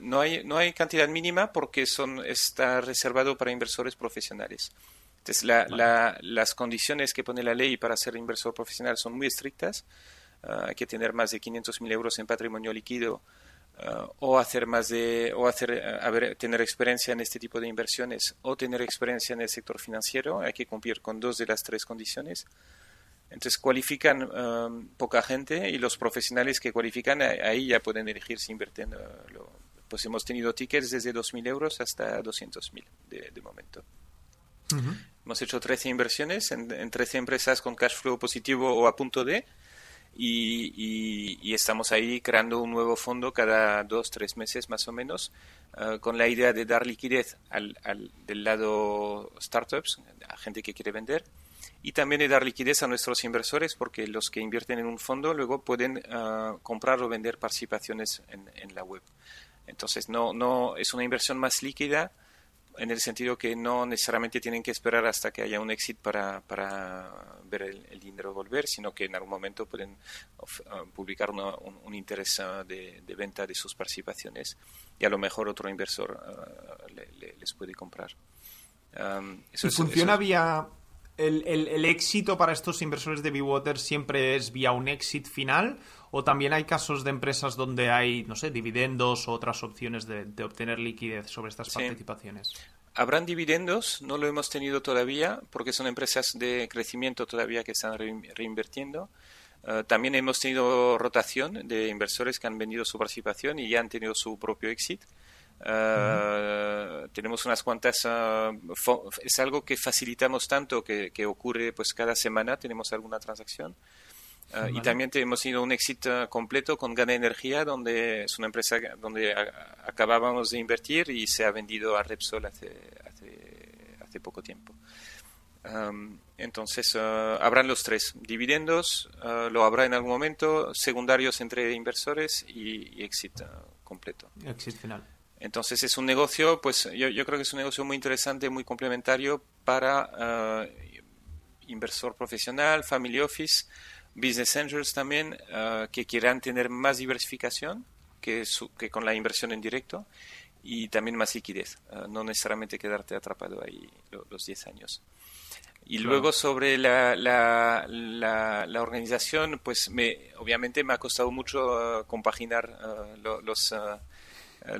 no, hay, no hay cantidad mínima porque son, está reservado para inversores profesionales. Entonces, la, las condiciones que pone la ley para ser inversor profesional son muy estrictas. Ah, hay que tener más de 500.000 euros en patrimonio líquido Uh, o hacer más de o hacer uh, tener experiencia en este tipo de inversiones o tener experiencia en el sector financiero hay que cumplir con dos de las tres condiciones. Entonces cualifican um, poca gente y los profesionales que cualifican ahí ya pueden elegir si invierten uh, pues hemos tenido tickets desde 2.000 euros hasta 200.000 de, de momento. Hemos hecho 13 inversiones en, en 13 empresas con cash flow positivo o a punto de y, estamos ahí creando un nuevo fondo cada dos, tres meses más o menos, eh, con la idea de dar liquidez al, del lado startups, a gente que quiere vender, y también de dar liquidez a nuestros inversores, porque los que invierten en un fondo luego pueden eh, comprar o vender participaciones en, en, la web. Entonces, no, no es una inversión más líquida en el sentido que no necesariamente tienen que esperar hasta que haya un exit para, para ver el, dinero volver, sino que en algún momento pueden ah, publicar un, interés ah, de, venta de sus participaciones y a lo mejor otro inversor ah, les puede comprar. ¿Y funciona vía el, el, éxito para estos inversores de Bewater siempre es vía un exit final o también hay casos de empresas donde hay, no sé, dividendos o otras opciones de, obtener liquidez sobre estas participaciones? Habrán dividendos, no lo hemos tenido todavía porque son empresas de crecimiento todavía que están reinvirtiendo. Eh, también hemos tenido rotación de inversores que han vendido su participación y ya han tenido su propio exit. Eh, tenemos unas cuantas, eh, es algo que facilitamos tanto que, que, ocurre pues cada semana, tenemos alguna transacción. Y también hemos tenido un éxito completo con Gana Energía, donde es una empresa donde acabábamos de invertir y se ha vendido a Repsol hace, hace, hace poco tiempo. entonces, habrán los tres. Dividendos, lo habrá en algún momento, secundarios entre inversores y, y exit completo. Exit final. Entonces es un negocio, pues yo, yo, creo que es un negocio muy interesante, muy complementario para inversor profesional, family office, business angels también, uh, que quieran tener más diversificación que, que, con la inversión en directo y también más liquidez, uh, no necesariamente quedarte atrapado ahí los 10 años. Y luego sobre la, la, la, organización, pues me, obviamente me ha costado mucho uh, compaginar los,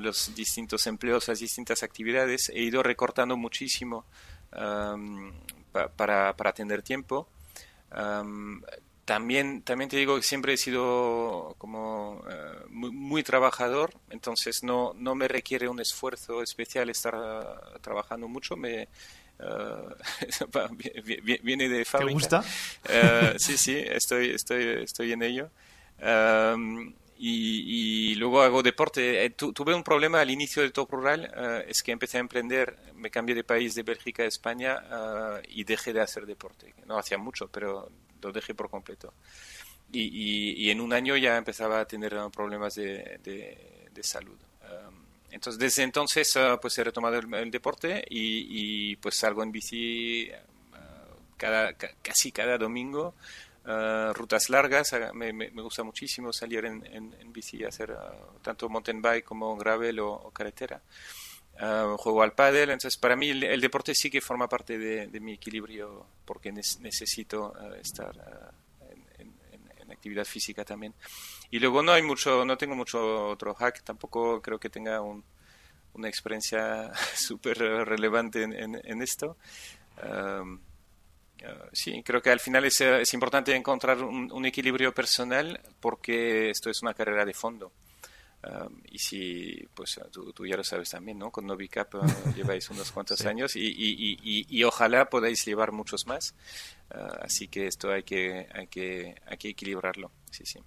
los distintos empleos, las distintas actividades. He ido recortando muchísimo um, para, para tener tiempo. También, también te digo que siempre he sido como eh, muy, trabajador, entonces no, no me requiere un esfuerzo especial estar uh, trabajando mucho. Me, uh, viene de fábrica. ¿Te gusta? Sí, sí, estoy, estoy, estoy en ello. Y, luego hago deporte. Eh, tuve un problema al inicio del Top Rural, eh, es que empecé a emprender, me cambié de país de Bélgica a España eh, y dejé de hacer deporte. No hacía mucho, pero lo dejé por completo. Y, en un año ya empezaba a tener problemas de, de, salud. entonces, desde entonces, pues he retomado el, deporte y, pues salgo en bici cada, casi cada domingo. Eh, rutas largas, me, gusta muchísimo salir en, en, bici, hacer uh, tanto mountain bike como gravel o, carretera. juego al pádel, entonces para mí el, deporte sí que forma parte de, mi equilibrio porque necesito estar en, en, actividad física también. Y luego no hay mucho, no tengo mucho otro hack, tampoco creo que tenga un, una experiencia súper relevante en, esto. Eh, sí, creo que al final es, es importante encontrar un, equilibrio personal porque esto es una carrera de fondo. Eh, y si, pues tú, ya lo sabes también, ¿no? Con Novicap uh, lleváis unos cuantos años y, y, y, y, ojalá podáis llevar muchos más. así que esto hay que, hay que, hay que equilibrarlo. Sí, sí.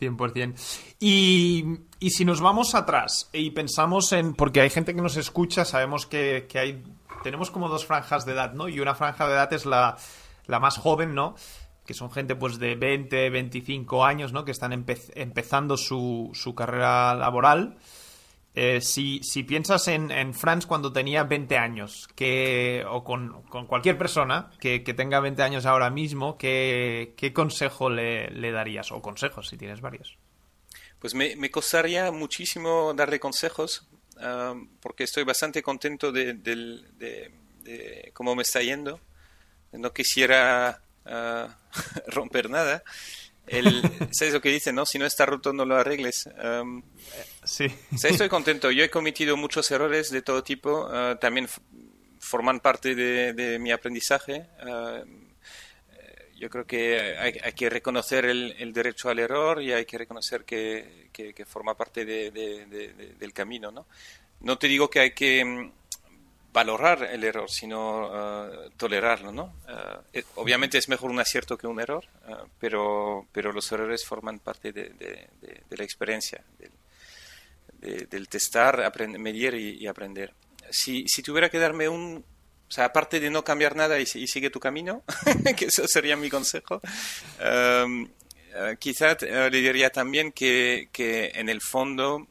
100%. Y, y si nos vamos atrás y pensamos en, porque hay gente que nos escucha, sabemos que, que hay tenemos como dos franjas de edad, ¿no? Y una franja de edad es la, más joven, ¿no? Que son gente pues de 20, 25 años, ¿no? Que están empezando su, su, carrera laboral. Eh, si, si, piensas en, en Franz cuando tenía 20 años, que, o con, cualquier persona que, tenga 20 años ahora mismo, ¿qué, qué consejo le, le, darías? O consejos, si tienes varios. Pues me, me costaría muchísimo darle consejos, porque estoy bastante contento de, cómo me está yendo. No quisiera ah, romper nada. El, ¿Sabes lo que dicen? No? Si no está roto, no lo arregles. sí. estoy contento. Yo he cometido muchos errores de todo tipo. Ah, también forman parte de, mi aprendizaje. Yo creo que hay, que reconocer el, derecho al error y hay que reconocer que, que, forma parte del camino. ¿no? no te digo que hay que mm, valorar el error, sino uh, tolerarlo, ¿no? Uh, eh, obviamente es mejor un acierto que un error, uh, pero, pero los errores forman parte de, de, de, la experiencia, del, testar, medir y, aprender. Si, si, tuviera que darme un... O sea, aparte de no cambiar nada y, y sigue tu camino, que eso sería mi consejo, um, quizá le diría también que, que en el fondo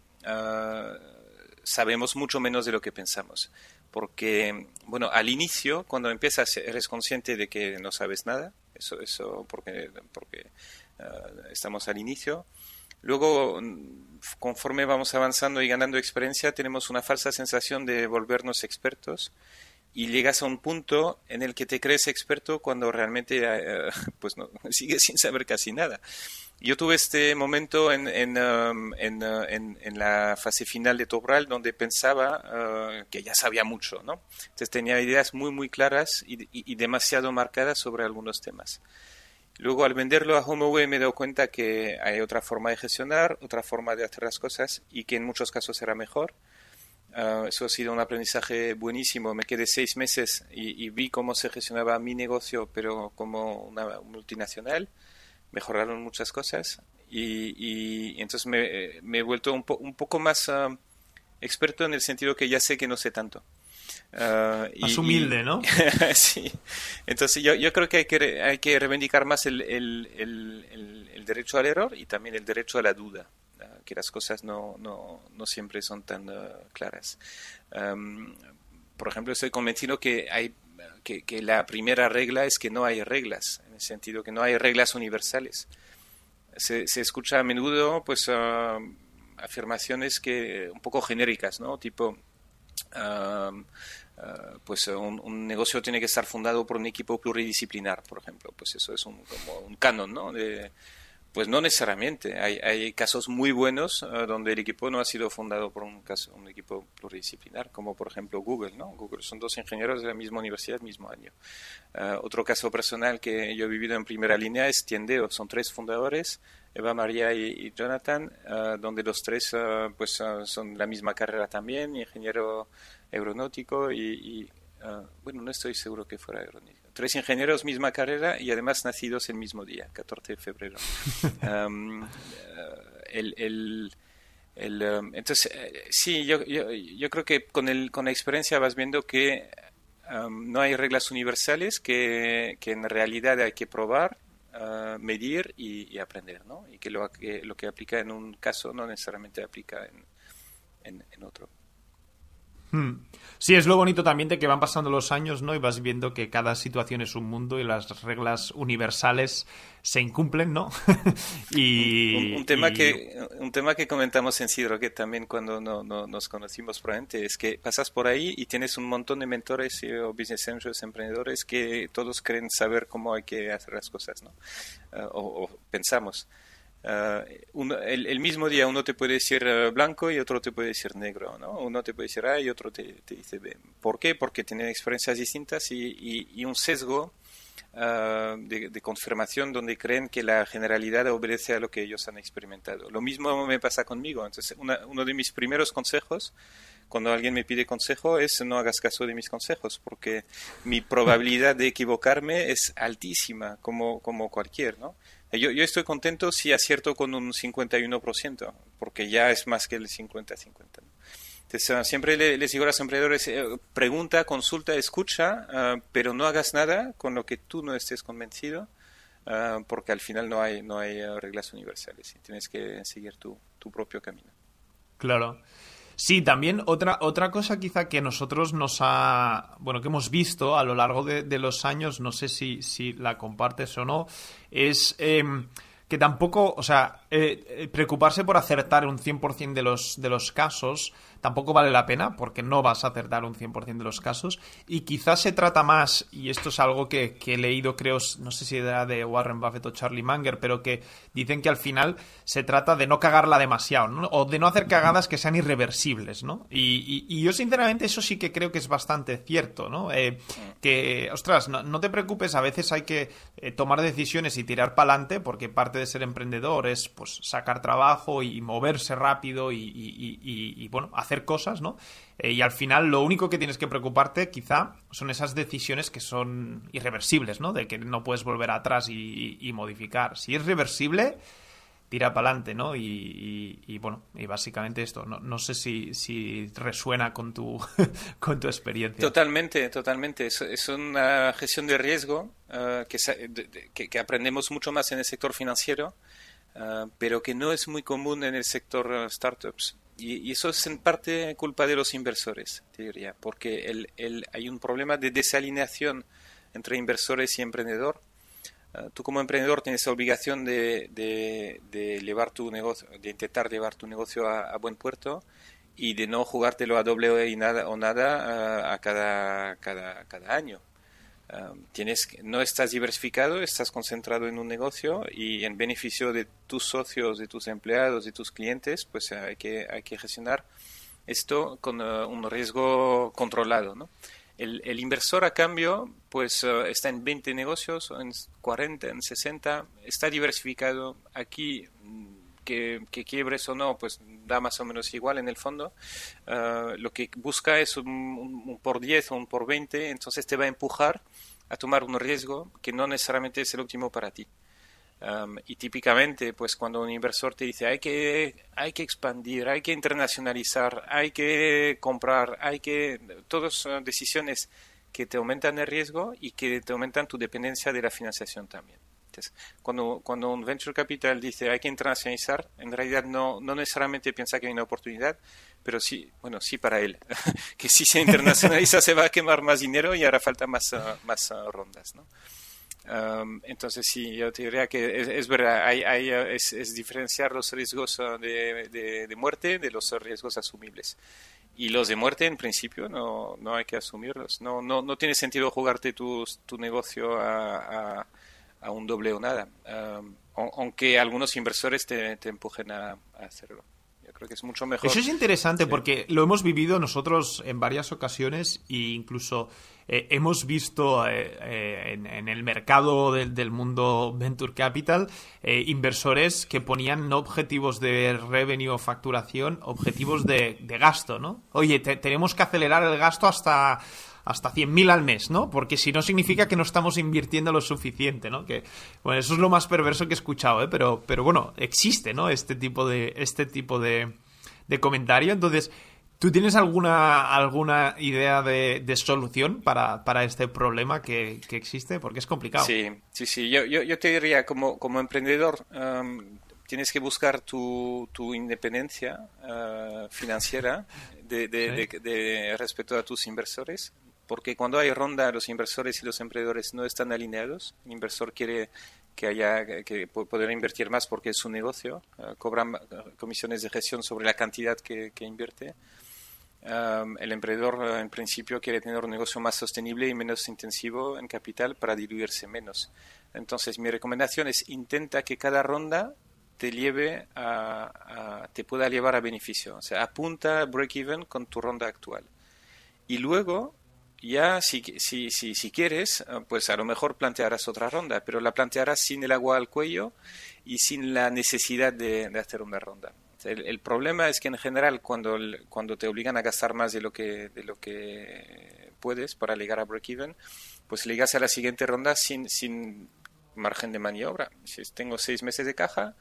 sabemos mucho menos de lo que pensamos. Porque, bueno, al inicio, cuando empiezas, eres consciente de que no sabes nada, eso, eso porque, porque estamos al inicio. Luego, conforme vamos avanzando y ganando experiencia, tenemos una falsa sensación de volvernos expertos y llegas a un punto en el que te crees experto cuando realmente ah, pues no, sigues sin saber casi nada. Yo tuve este momento en, en, um, en, uh, en, la fase final de Tobral donde pensaba uh, que ya sabía mucho, ¿no? Entonces tenía ideas muy, muy claras y, y, demasiado marcadas sobre algunos temas. Luego al venderlo a HomeAway me he dado cuenta que hay otra forma de gestionar, otra forma de hacer las cosas y que en muchos casos era mejor. Uh, eso ha sido un aprendizaje buenísimo. Me quedé seis meses y, y vi cómo se gestionaba mi negocio, pero como una multinacional mejoraron muchas cosas y, entonces me, he vuelto un, un poco más ah, experto en el sentido que ya sé que no sé tanto. Uh, más humilde, ¿no? sí. Entonces yo, yo, creo que hay que, hay que reivindicar más el, el, el, derecho al error y también el derecho a la duda, que las cosas no, no, no siempre son tan claras. por ejemplo, estoy convencido que hay que, la primera regla es que no hay reglas, en el sentido que no hay reglas universales. Se, se escucha a menudo pues afirmaciones que un poco genéricas, ¿no? Tipo pues un, negocio tiene que estar fundado por un equipo pluridisciplinar, por ejemplo. Pues eso es un, como un canon, ¿no? Pues no necesariamente. Hay, hay casos muy buenos donde el equipo no ha sido fundado por un, caso, un equipo pluridisciplinar, como por ejemplo Google, ¿no? Google son dos ingenieros de la misma universidad, mismo año. otro caso personal que yo he vivido en primera línea es Tiendeo. Son tres fundadores Eva María y, Jonathan, ah, donde los tres pues son la misma carrera también, ingeniero aeronáutico y, bueno, no estoy seguro que fuera aeronáutico. Tres ingenieros, misma carrera y además nacidos el mismo día, 14 de febrero. el, entonces, eh, sí, yo, yo, yo, creo que con, el, con la experiencia vas viendo que no hay reglas universales, que, que en realidad hay que probar medir y, aprender, ¿no? Y que lo, que lo que aplica en un caso no necesariamente aplica en, en, otro. Hmm. Sí, es lo bonito también de que van pasando los años, ¿no? Y vas viendo que cada situación es un mundo y las reglas universales se incumplen, ¿no? y, un, tema que un tema que comentamos en Sidro que también cuando no, nos conocimos probablemente es que pasas por ahí y tienes un montón de mentores o business angels, emprendedores que todos creen saber cómo hay que hacer las cosas, ¿no? Ah, o pensamos. Uh, el, mismo día uno te puede decir eh, blanco y otro te puede decir negro, ¿no? Uno te puede decir A y otro te, dice B. ¿Por qué? Porque tienen experiencias distintas y, y, un sesgo uh, de, confirmación donde creen que la generalidad obedece a lo que ellos han experimentado. Lo mismo me pasa conmigo. Entonces, uno de mis primeros consejos cuando alguien me pide consejo es no hagas caso de mis consejos, porque mi probabilidad de equivocarme es altísima, como, como cualquier, ¿no? Yo, yo estoy contento si acierto con un 51%, porque ya es más que el 50-50. Entonces, ah, siempre les digo a los emprendedores, eh, pregunta, consulta, escucha, ah, pero no hagas nada con lo que tú no estés convencido, ah, porque al final no hay, no hay reglas universales y tienes que seguir tu, tu propio camino. Claro. Sí, también otra, otra cosa quizá que nosotros nos ha, bueno, que hemos visto a lo largo de, los años, no sé si, si la compartes o no, es em, que tampoco, o sea, eh, eh, preocuparse por acertar un 100% de los, de los casos tampoco vale la pena porque no vas a acertar un 100% de los casos y quizás se trata más, y esto es algo que, he leído creo, no sé si era de Warren Buffett o Charlie Munger, pero que dicen que al final se trata de no cagarla demasiado ¿no? o de no hacer cagadas que sean irreversibles, ¿no? Y, yo sinceramente eso sí que creo que es bastante cierto, ¿no? Eh, que, ostras, no, te preocupes, a veces hay que eh, tomar decisiones y tirar para adelante porque parte de ser emprendedor es pues sacar trabajo y moverse rápido y, y bueno, hacer cosas, ¿no? Eh, y al final lo único que tienes que preocuparte quizá son esas decisiones que son irreversibles, ¿no? De que no puedes volver atrás y, modificar. Si es reversible, tira para adelante, ¿no? Y, bueno, y básicamente esto. No, sé si, resuena con tu, con tu experiencia. Totalmente, totalmente. Es, una gestión de riesgo eh, que, que, aprendemos mucho más en el sector financiero, eh, pero que no es muy común en el sector startups. Y, eso es en parte culpa de los inversores, te diría, porque el, el, hay un problema de desalineación entre inversores y emprendedor. Ah, tú como emprendedor tienes la obligación de, de, llevar tu negocio, de intentar llevar tu negocio a, buen puerto y de no jugártelo a doble y nada, o nada ah, a cada, cada, cada año tienes, no estás diversificado, estás concentrado en un negocio y en beneficio de tus socios, de tus empleados, de tus clientes, pues hay que, hay que gestionar esto con eh, un riesgo controlado. ¿no? El, el, inversor a cambio pues eh, está en 20 negocios, en 40, en 60, está diversificado. Aquí mm, que, quiebres o no, pues da más o menos igual en el fondo. Eh, lo que busca es un, un, por 10 o un por 20, entonces te va a empujar a tomar un riesgo que no necesariamente es el óptimo para ti. y típicamente, pues cuando un inversor te dice hay que, hay que expandir, hay que internacionalizar, hay que comprar, hay que... Todas son decisiones que te aumentan el riesgo y que te aumentan tu dependencia de la financiación también. Entonces, cuando, cuando un venture capital dice hay que internacionalizar, en realidad no, no necesariamente piensa que hay una oportunidad, pero sí, bueno, sí para él, que si se internacionaliza se va a quemar más dinero y hará falta más, más rondas, ¿no? entonces, sí, yo te diría que es, verdad, hay, hay, es, diferenciar los riesgos ah, de, de, muerte de los riesgos asumibles. Y los de muerte, en principio, no, no hay que asumirlos. No, no, no tiene sentido jugarte tu, tu negocio a, a, un doble o nada, aunque algunos inversores te, te empujen a, a hacerlo creo que es mucho mejor. Eso es interesante porque lo hemos vivido nosotros en varias ocasiones e incluso eh, hemos visto eh, eh, en, el mercado del, mundo Venture Capital inversores que ponían no objetivos de revenue o facturación, objetivos de, gasto, ¿no? Oye, tenemos que acelerar el gasto hasta hasta 100.000 al mes, ¿no? Porque si no significa que no estamos invirtiendo lo suficiente, ¿no? Que, bueno, eso es lo más perverso que he escuchado, ¿eh? Pero, pero bueno, existe, ¿no? Este tipo de, este tipo de, de comentario. Entonces, ¿Tú tienes alguna, alguna idea de, solución para, este problema que, existe? Porque es complicado. Sí, sí, sí. Yo, yo, te diría, como, como emprendedor, um, tienes que buscar tu, tu independencia uh, financiera de, de, respecto a tus inversores. Porque cuando hay ronda, los inversores y los emprendedores no están alineados. El inversor quiere que haya que poder invertir más porque es su negocio. Uh, cobran uh, comisiones de gestión sobre la cantidad que, que invierte el emprendedor eh, en principio quiere tener un negocio más sostenible y menos intensivo en capital para diluirse menos. Entonces mi recomendación es intenta que cada ronda te lleve a, te pueda llevar a beneficio. O sea, apunta break-even con tu ronda actual. Y luego, ya si, si, si, quieres, eh, pues a lo mejor plantearás otra ronda, pero la plantearás sin el agua al cuello y sin la necesidad de hacer una ronda. El, problema es que en general cuando, cuando te obligan a gastar más de lo que, de lo que puedes para llegar a break-even, pues llegas a la siguiente ronda sin, sin margen de maniobra. Si tengo seis meses de caja,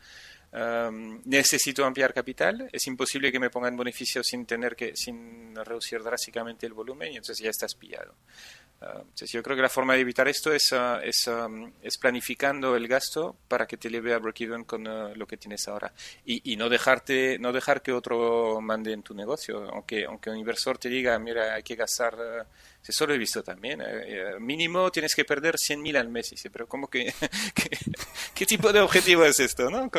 necesito ampliar capital, es imposible que me pongan beneficio sin tener que, sin reducir drásticamente el volumen y entonces ya estás pillado. Ah, yo creo que la forma de evitar esto es, ah, es, es planificando el gasto para que te lleve a break-even con ah, lo que tienes ahora. Y, y, no dejarte no dejar que otro mande en tu negocio. Aunque aunque un inversor te diga mira hay que gastar eso lo he visto también eh, eh, mínimo tienes que perder 100.000 al mes dice pero cómo que, ¿qué tipo de objetivo es esto no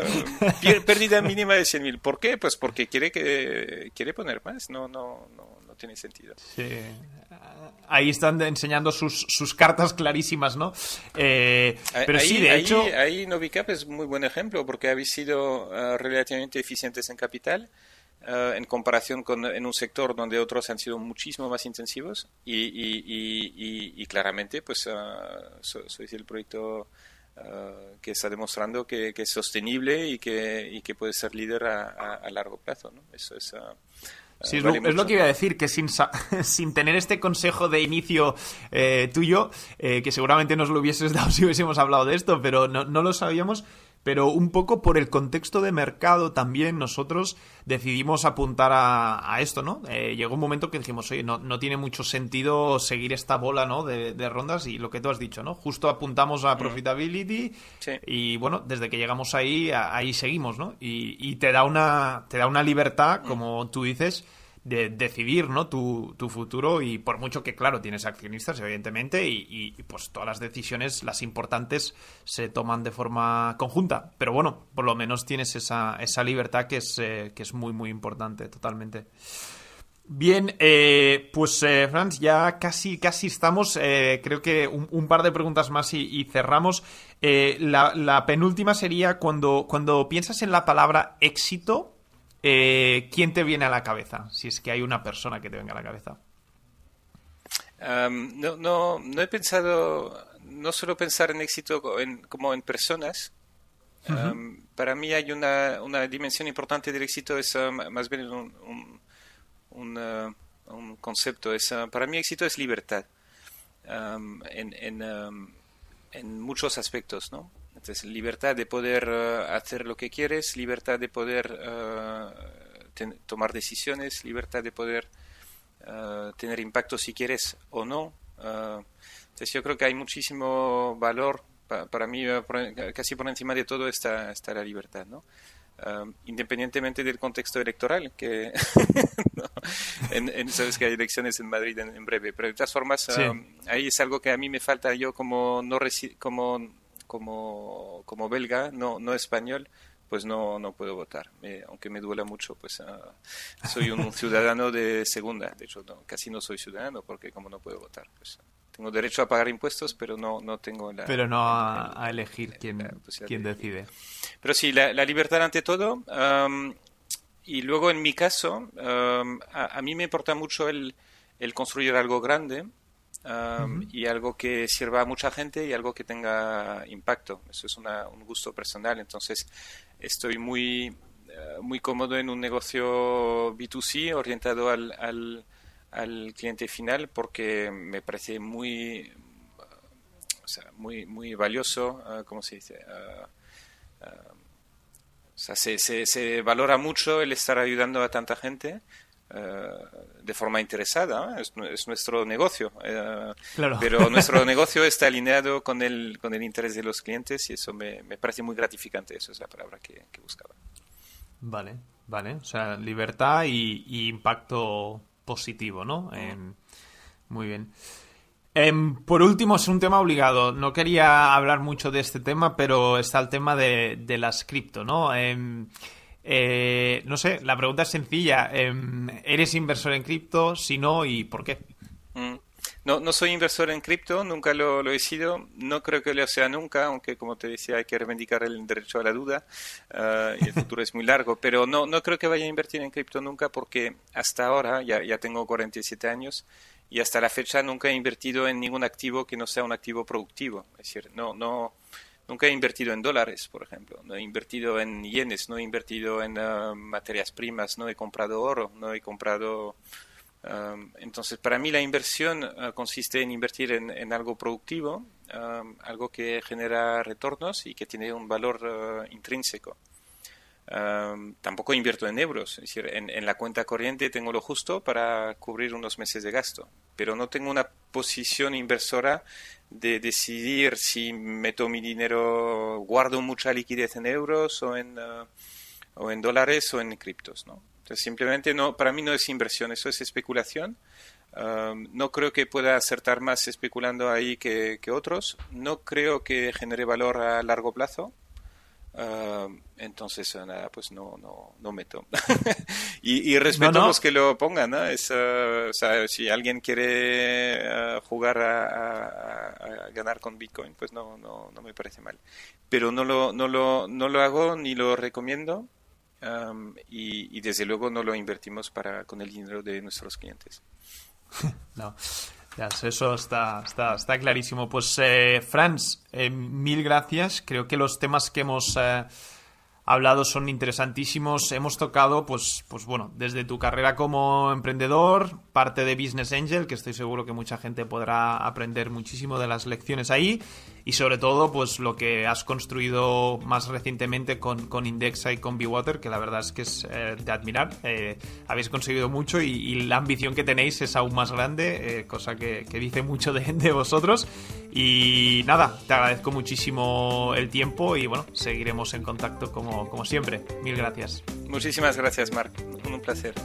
pérdida mínima de 100.000 ¿por qué? pues porque quiere que quiere poner más no no no tiene sentido sí ahí están enseñando sus, sus cartas clarísimas, ¿no? Eh, pero sí, de hecho... Ahí Novicap es muy buen ejemplo porque habéis sido eh, relativamente eficientes en capital eh, en comparación con en un sector donde otros han sido muchísimo más intensivos y, y, y, claramente pues sois el proyecto que está demostrando que, que, es sostenible y que, y que puede ser líder a, a, largo plazo. ¿no? Eso es, Sí, es, lo, que iba a decir, que sin, sin tener este consejo de inicio eh, tuyo, eh, que seguramente nos lo hubieses dado si hubiésemos hablado de esto, pero no, no lo sabíamos, pero un poco por el contexto de mercado también nosotros decidimos apuntar a, esto, ¿no? Eh, llegó un momento que dijimos, oye, no, no, tiene mucho sentido seguir esta bola, ¿no? De, rondas y lo que tú has dicho, ¿no? Justo apuntamos a profitability y bueno, desde que llegamos ahí, ahí seguimos, ¿no? Y, y te da una, te da una libertad, como tú dices, de decidir ¿no? tu, tu, futuro y por mucho que, claro, tienes accionistas, evidentemente, y, pues todas las decisiones, las importantes, se toman de forma conjunta. Pero bueno, por lo menos tienes esa, esa libertad que es, eh, que es muy, muy importante, totalmente. Bien, eh, pues eh, Franz, ya casi, casi estamos. creo que un, par de preguntas más y, cerramos. La, la, penúltima sería cuando, cuando piensas en la palabra éxito, eh, ¿quién te viene a la cabeza? Si es que hay una persona que te venga a la cabeza. no, no, no he pensado, no suelo pensar en éxito como en personas. para mí hay una, una, dimensión importante del éxito, es más bien un, un, uh, un concepto. Es, uh, para mí éxito es libertad en, en, en, muchos aspectos, ¿no? Entonces, libertad de poder hacer lo que quieres, libertad de poder tomar decisiones, libertad de poder tener impacto si quieres o no. entonces, yo creo que hay muchísimo valor para mí, casi por encima de todo está, está la libertad, ¿no? independientemente del contexto electoral, que en, sabes que hay elecciones en Madrid en, breve, pero de todas formas ahí es algo que a mí me falta yo como no como como como belga, no no español, pues no no puedo votar, aunque me duela mucho, pues ah, soy un ciudadano de segunda, de hecho casi no soy ciudadano porque como no puedo votar, pues tengo derecho a pagar impuestos, pero no, no tengo la... Pero no a, elegir quién, quién decide. Pero sí, la, libertad ante todo. y luego en mi caso, a, mí me importa mucho el, el construir algo grande y algo que sirva a mucha gente y algo que tenga impacto. Eso es un gusto personal. Entonces, estoy muy, eh, muy cómodo en un negocio B2C orientado al, al al cliente final porque me parece muy o sea, muy muy valioso uh, ¿cómo se dice? Ah, ah, o sea, se, se, valora mucho el estar ayudando a tanta gente de forma interesada, es, nuestro negocio, pero nuestro negocio está alineado con el, con el interés de los clientes y eso me, me parece muy gratificante, eso es la palabra que, buscaba. Vale, vale, o sea, libertad y impacto positivo, ¿no? Em, muy bien. Em, por último, es un tema obligado. No quería hablar mucho de este tema, pero está el tema de, las cripto, ¿no? Em, eh, no sé, la pregunta es sencilla. ¿Eres inversor en cripto? Si no, ¿y por qué? Mm. No, no soy inversor en cripto, nunca lo, he sido, no creo que lo sea nunca, aunque como te decía hay que reivindicar el derecho a la duda ah, y el futuro es muy largo, pero no, no creo que vaya a invertir en cripto nunca porque hasta ahora, ya, ya tengo 47 años, y hasta la fecha nunca he invertido en ningún activo que no sea un activo productivo. Es decir, no, no, nunca he invertido en dólares, por ejemplo, no he invertido en yenes, no he invertido en ah, materias primas, no he comprado oro, no he comprado entonces, para mí la inversión ah, consiste en invertir en, algo productivo, algo que genera retornos y que tiene un valor ah, intrínseco. Tampoco invierto en euros, es decir, en, la cuenta corriente tengo lo justo para cubrir unos meses de gasto, pero no tengo una posición inversora de decidir si meto mi dinero, guardo mucha liquidez en euros o en, ah, o en dólares o en criptos, ¿no? simplemente no, para mí no es inversión, eso es especulación. no creo que pueda acertar más especulando ahí que, otros. No creo que genere valor a largo plazo. Entonces, nada, pues no, no, no meto. y, respeto a los que lo pongan, ¿no? Es, uh, o sea, si alguien quiere uh, jugar a, ganar con Bitcoin, pues no, no, no me parece mal. Pero no lo, no lo, no lo hago ni lo recomiendo y, desde luego no lo invertimos para con el dinero de nuestros clientes. no, ya, eso está, está, está clarísimo. Pues, eh, Franz, eh, mil gracias. Creo que los temas que hemos eh, hablado son interesantísimos. Hemos tocado, pues, pues bueno, desde tu carrera como emprendedor, parte de Business Angel, que estoy seguro que mucha gente podrá aprender muchísimo de las lecciones ahí, y sobre todo, pues lo que has construido más recientemente con, con Indexa y con Bewater, que la verdad es que es eh, de admirar. Eh, habéis conseguido mucho y, la ambición que tenéis es aún más grande, eh, cosa que, dice mucho de, de vosotros. Y nada, te agradezco muchísimo el tiempo y bueno, seguiremos en contacto como como, siempre. Mil gracias. Muchísimas gracias, Marc. Un placer.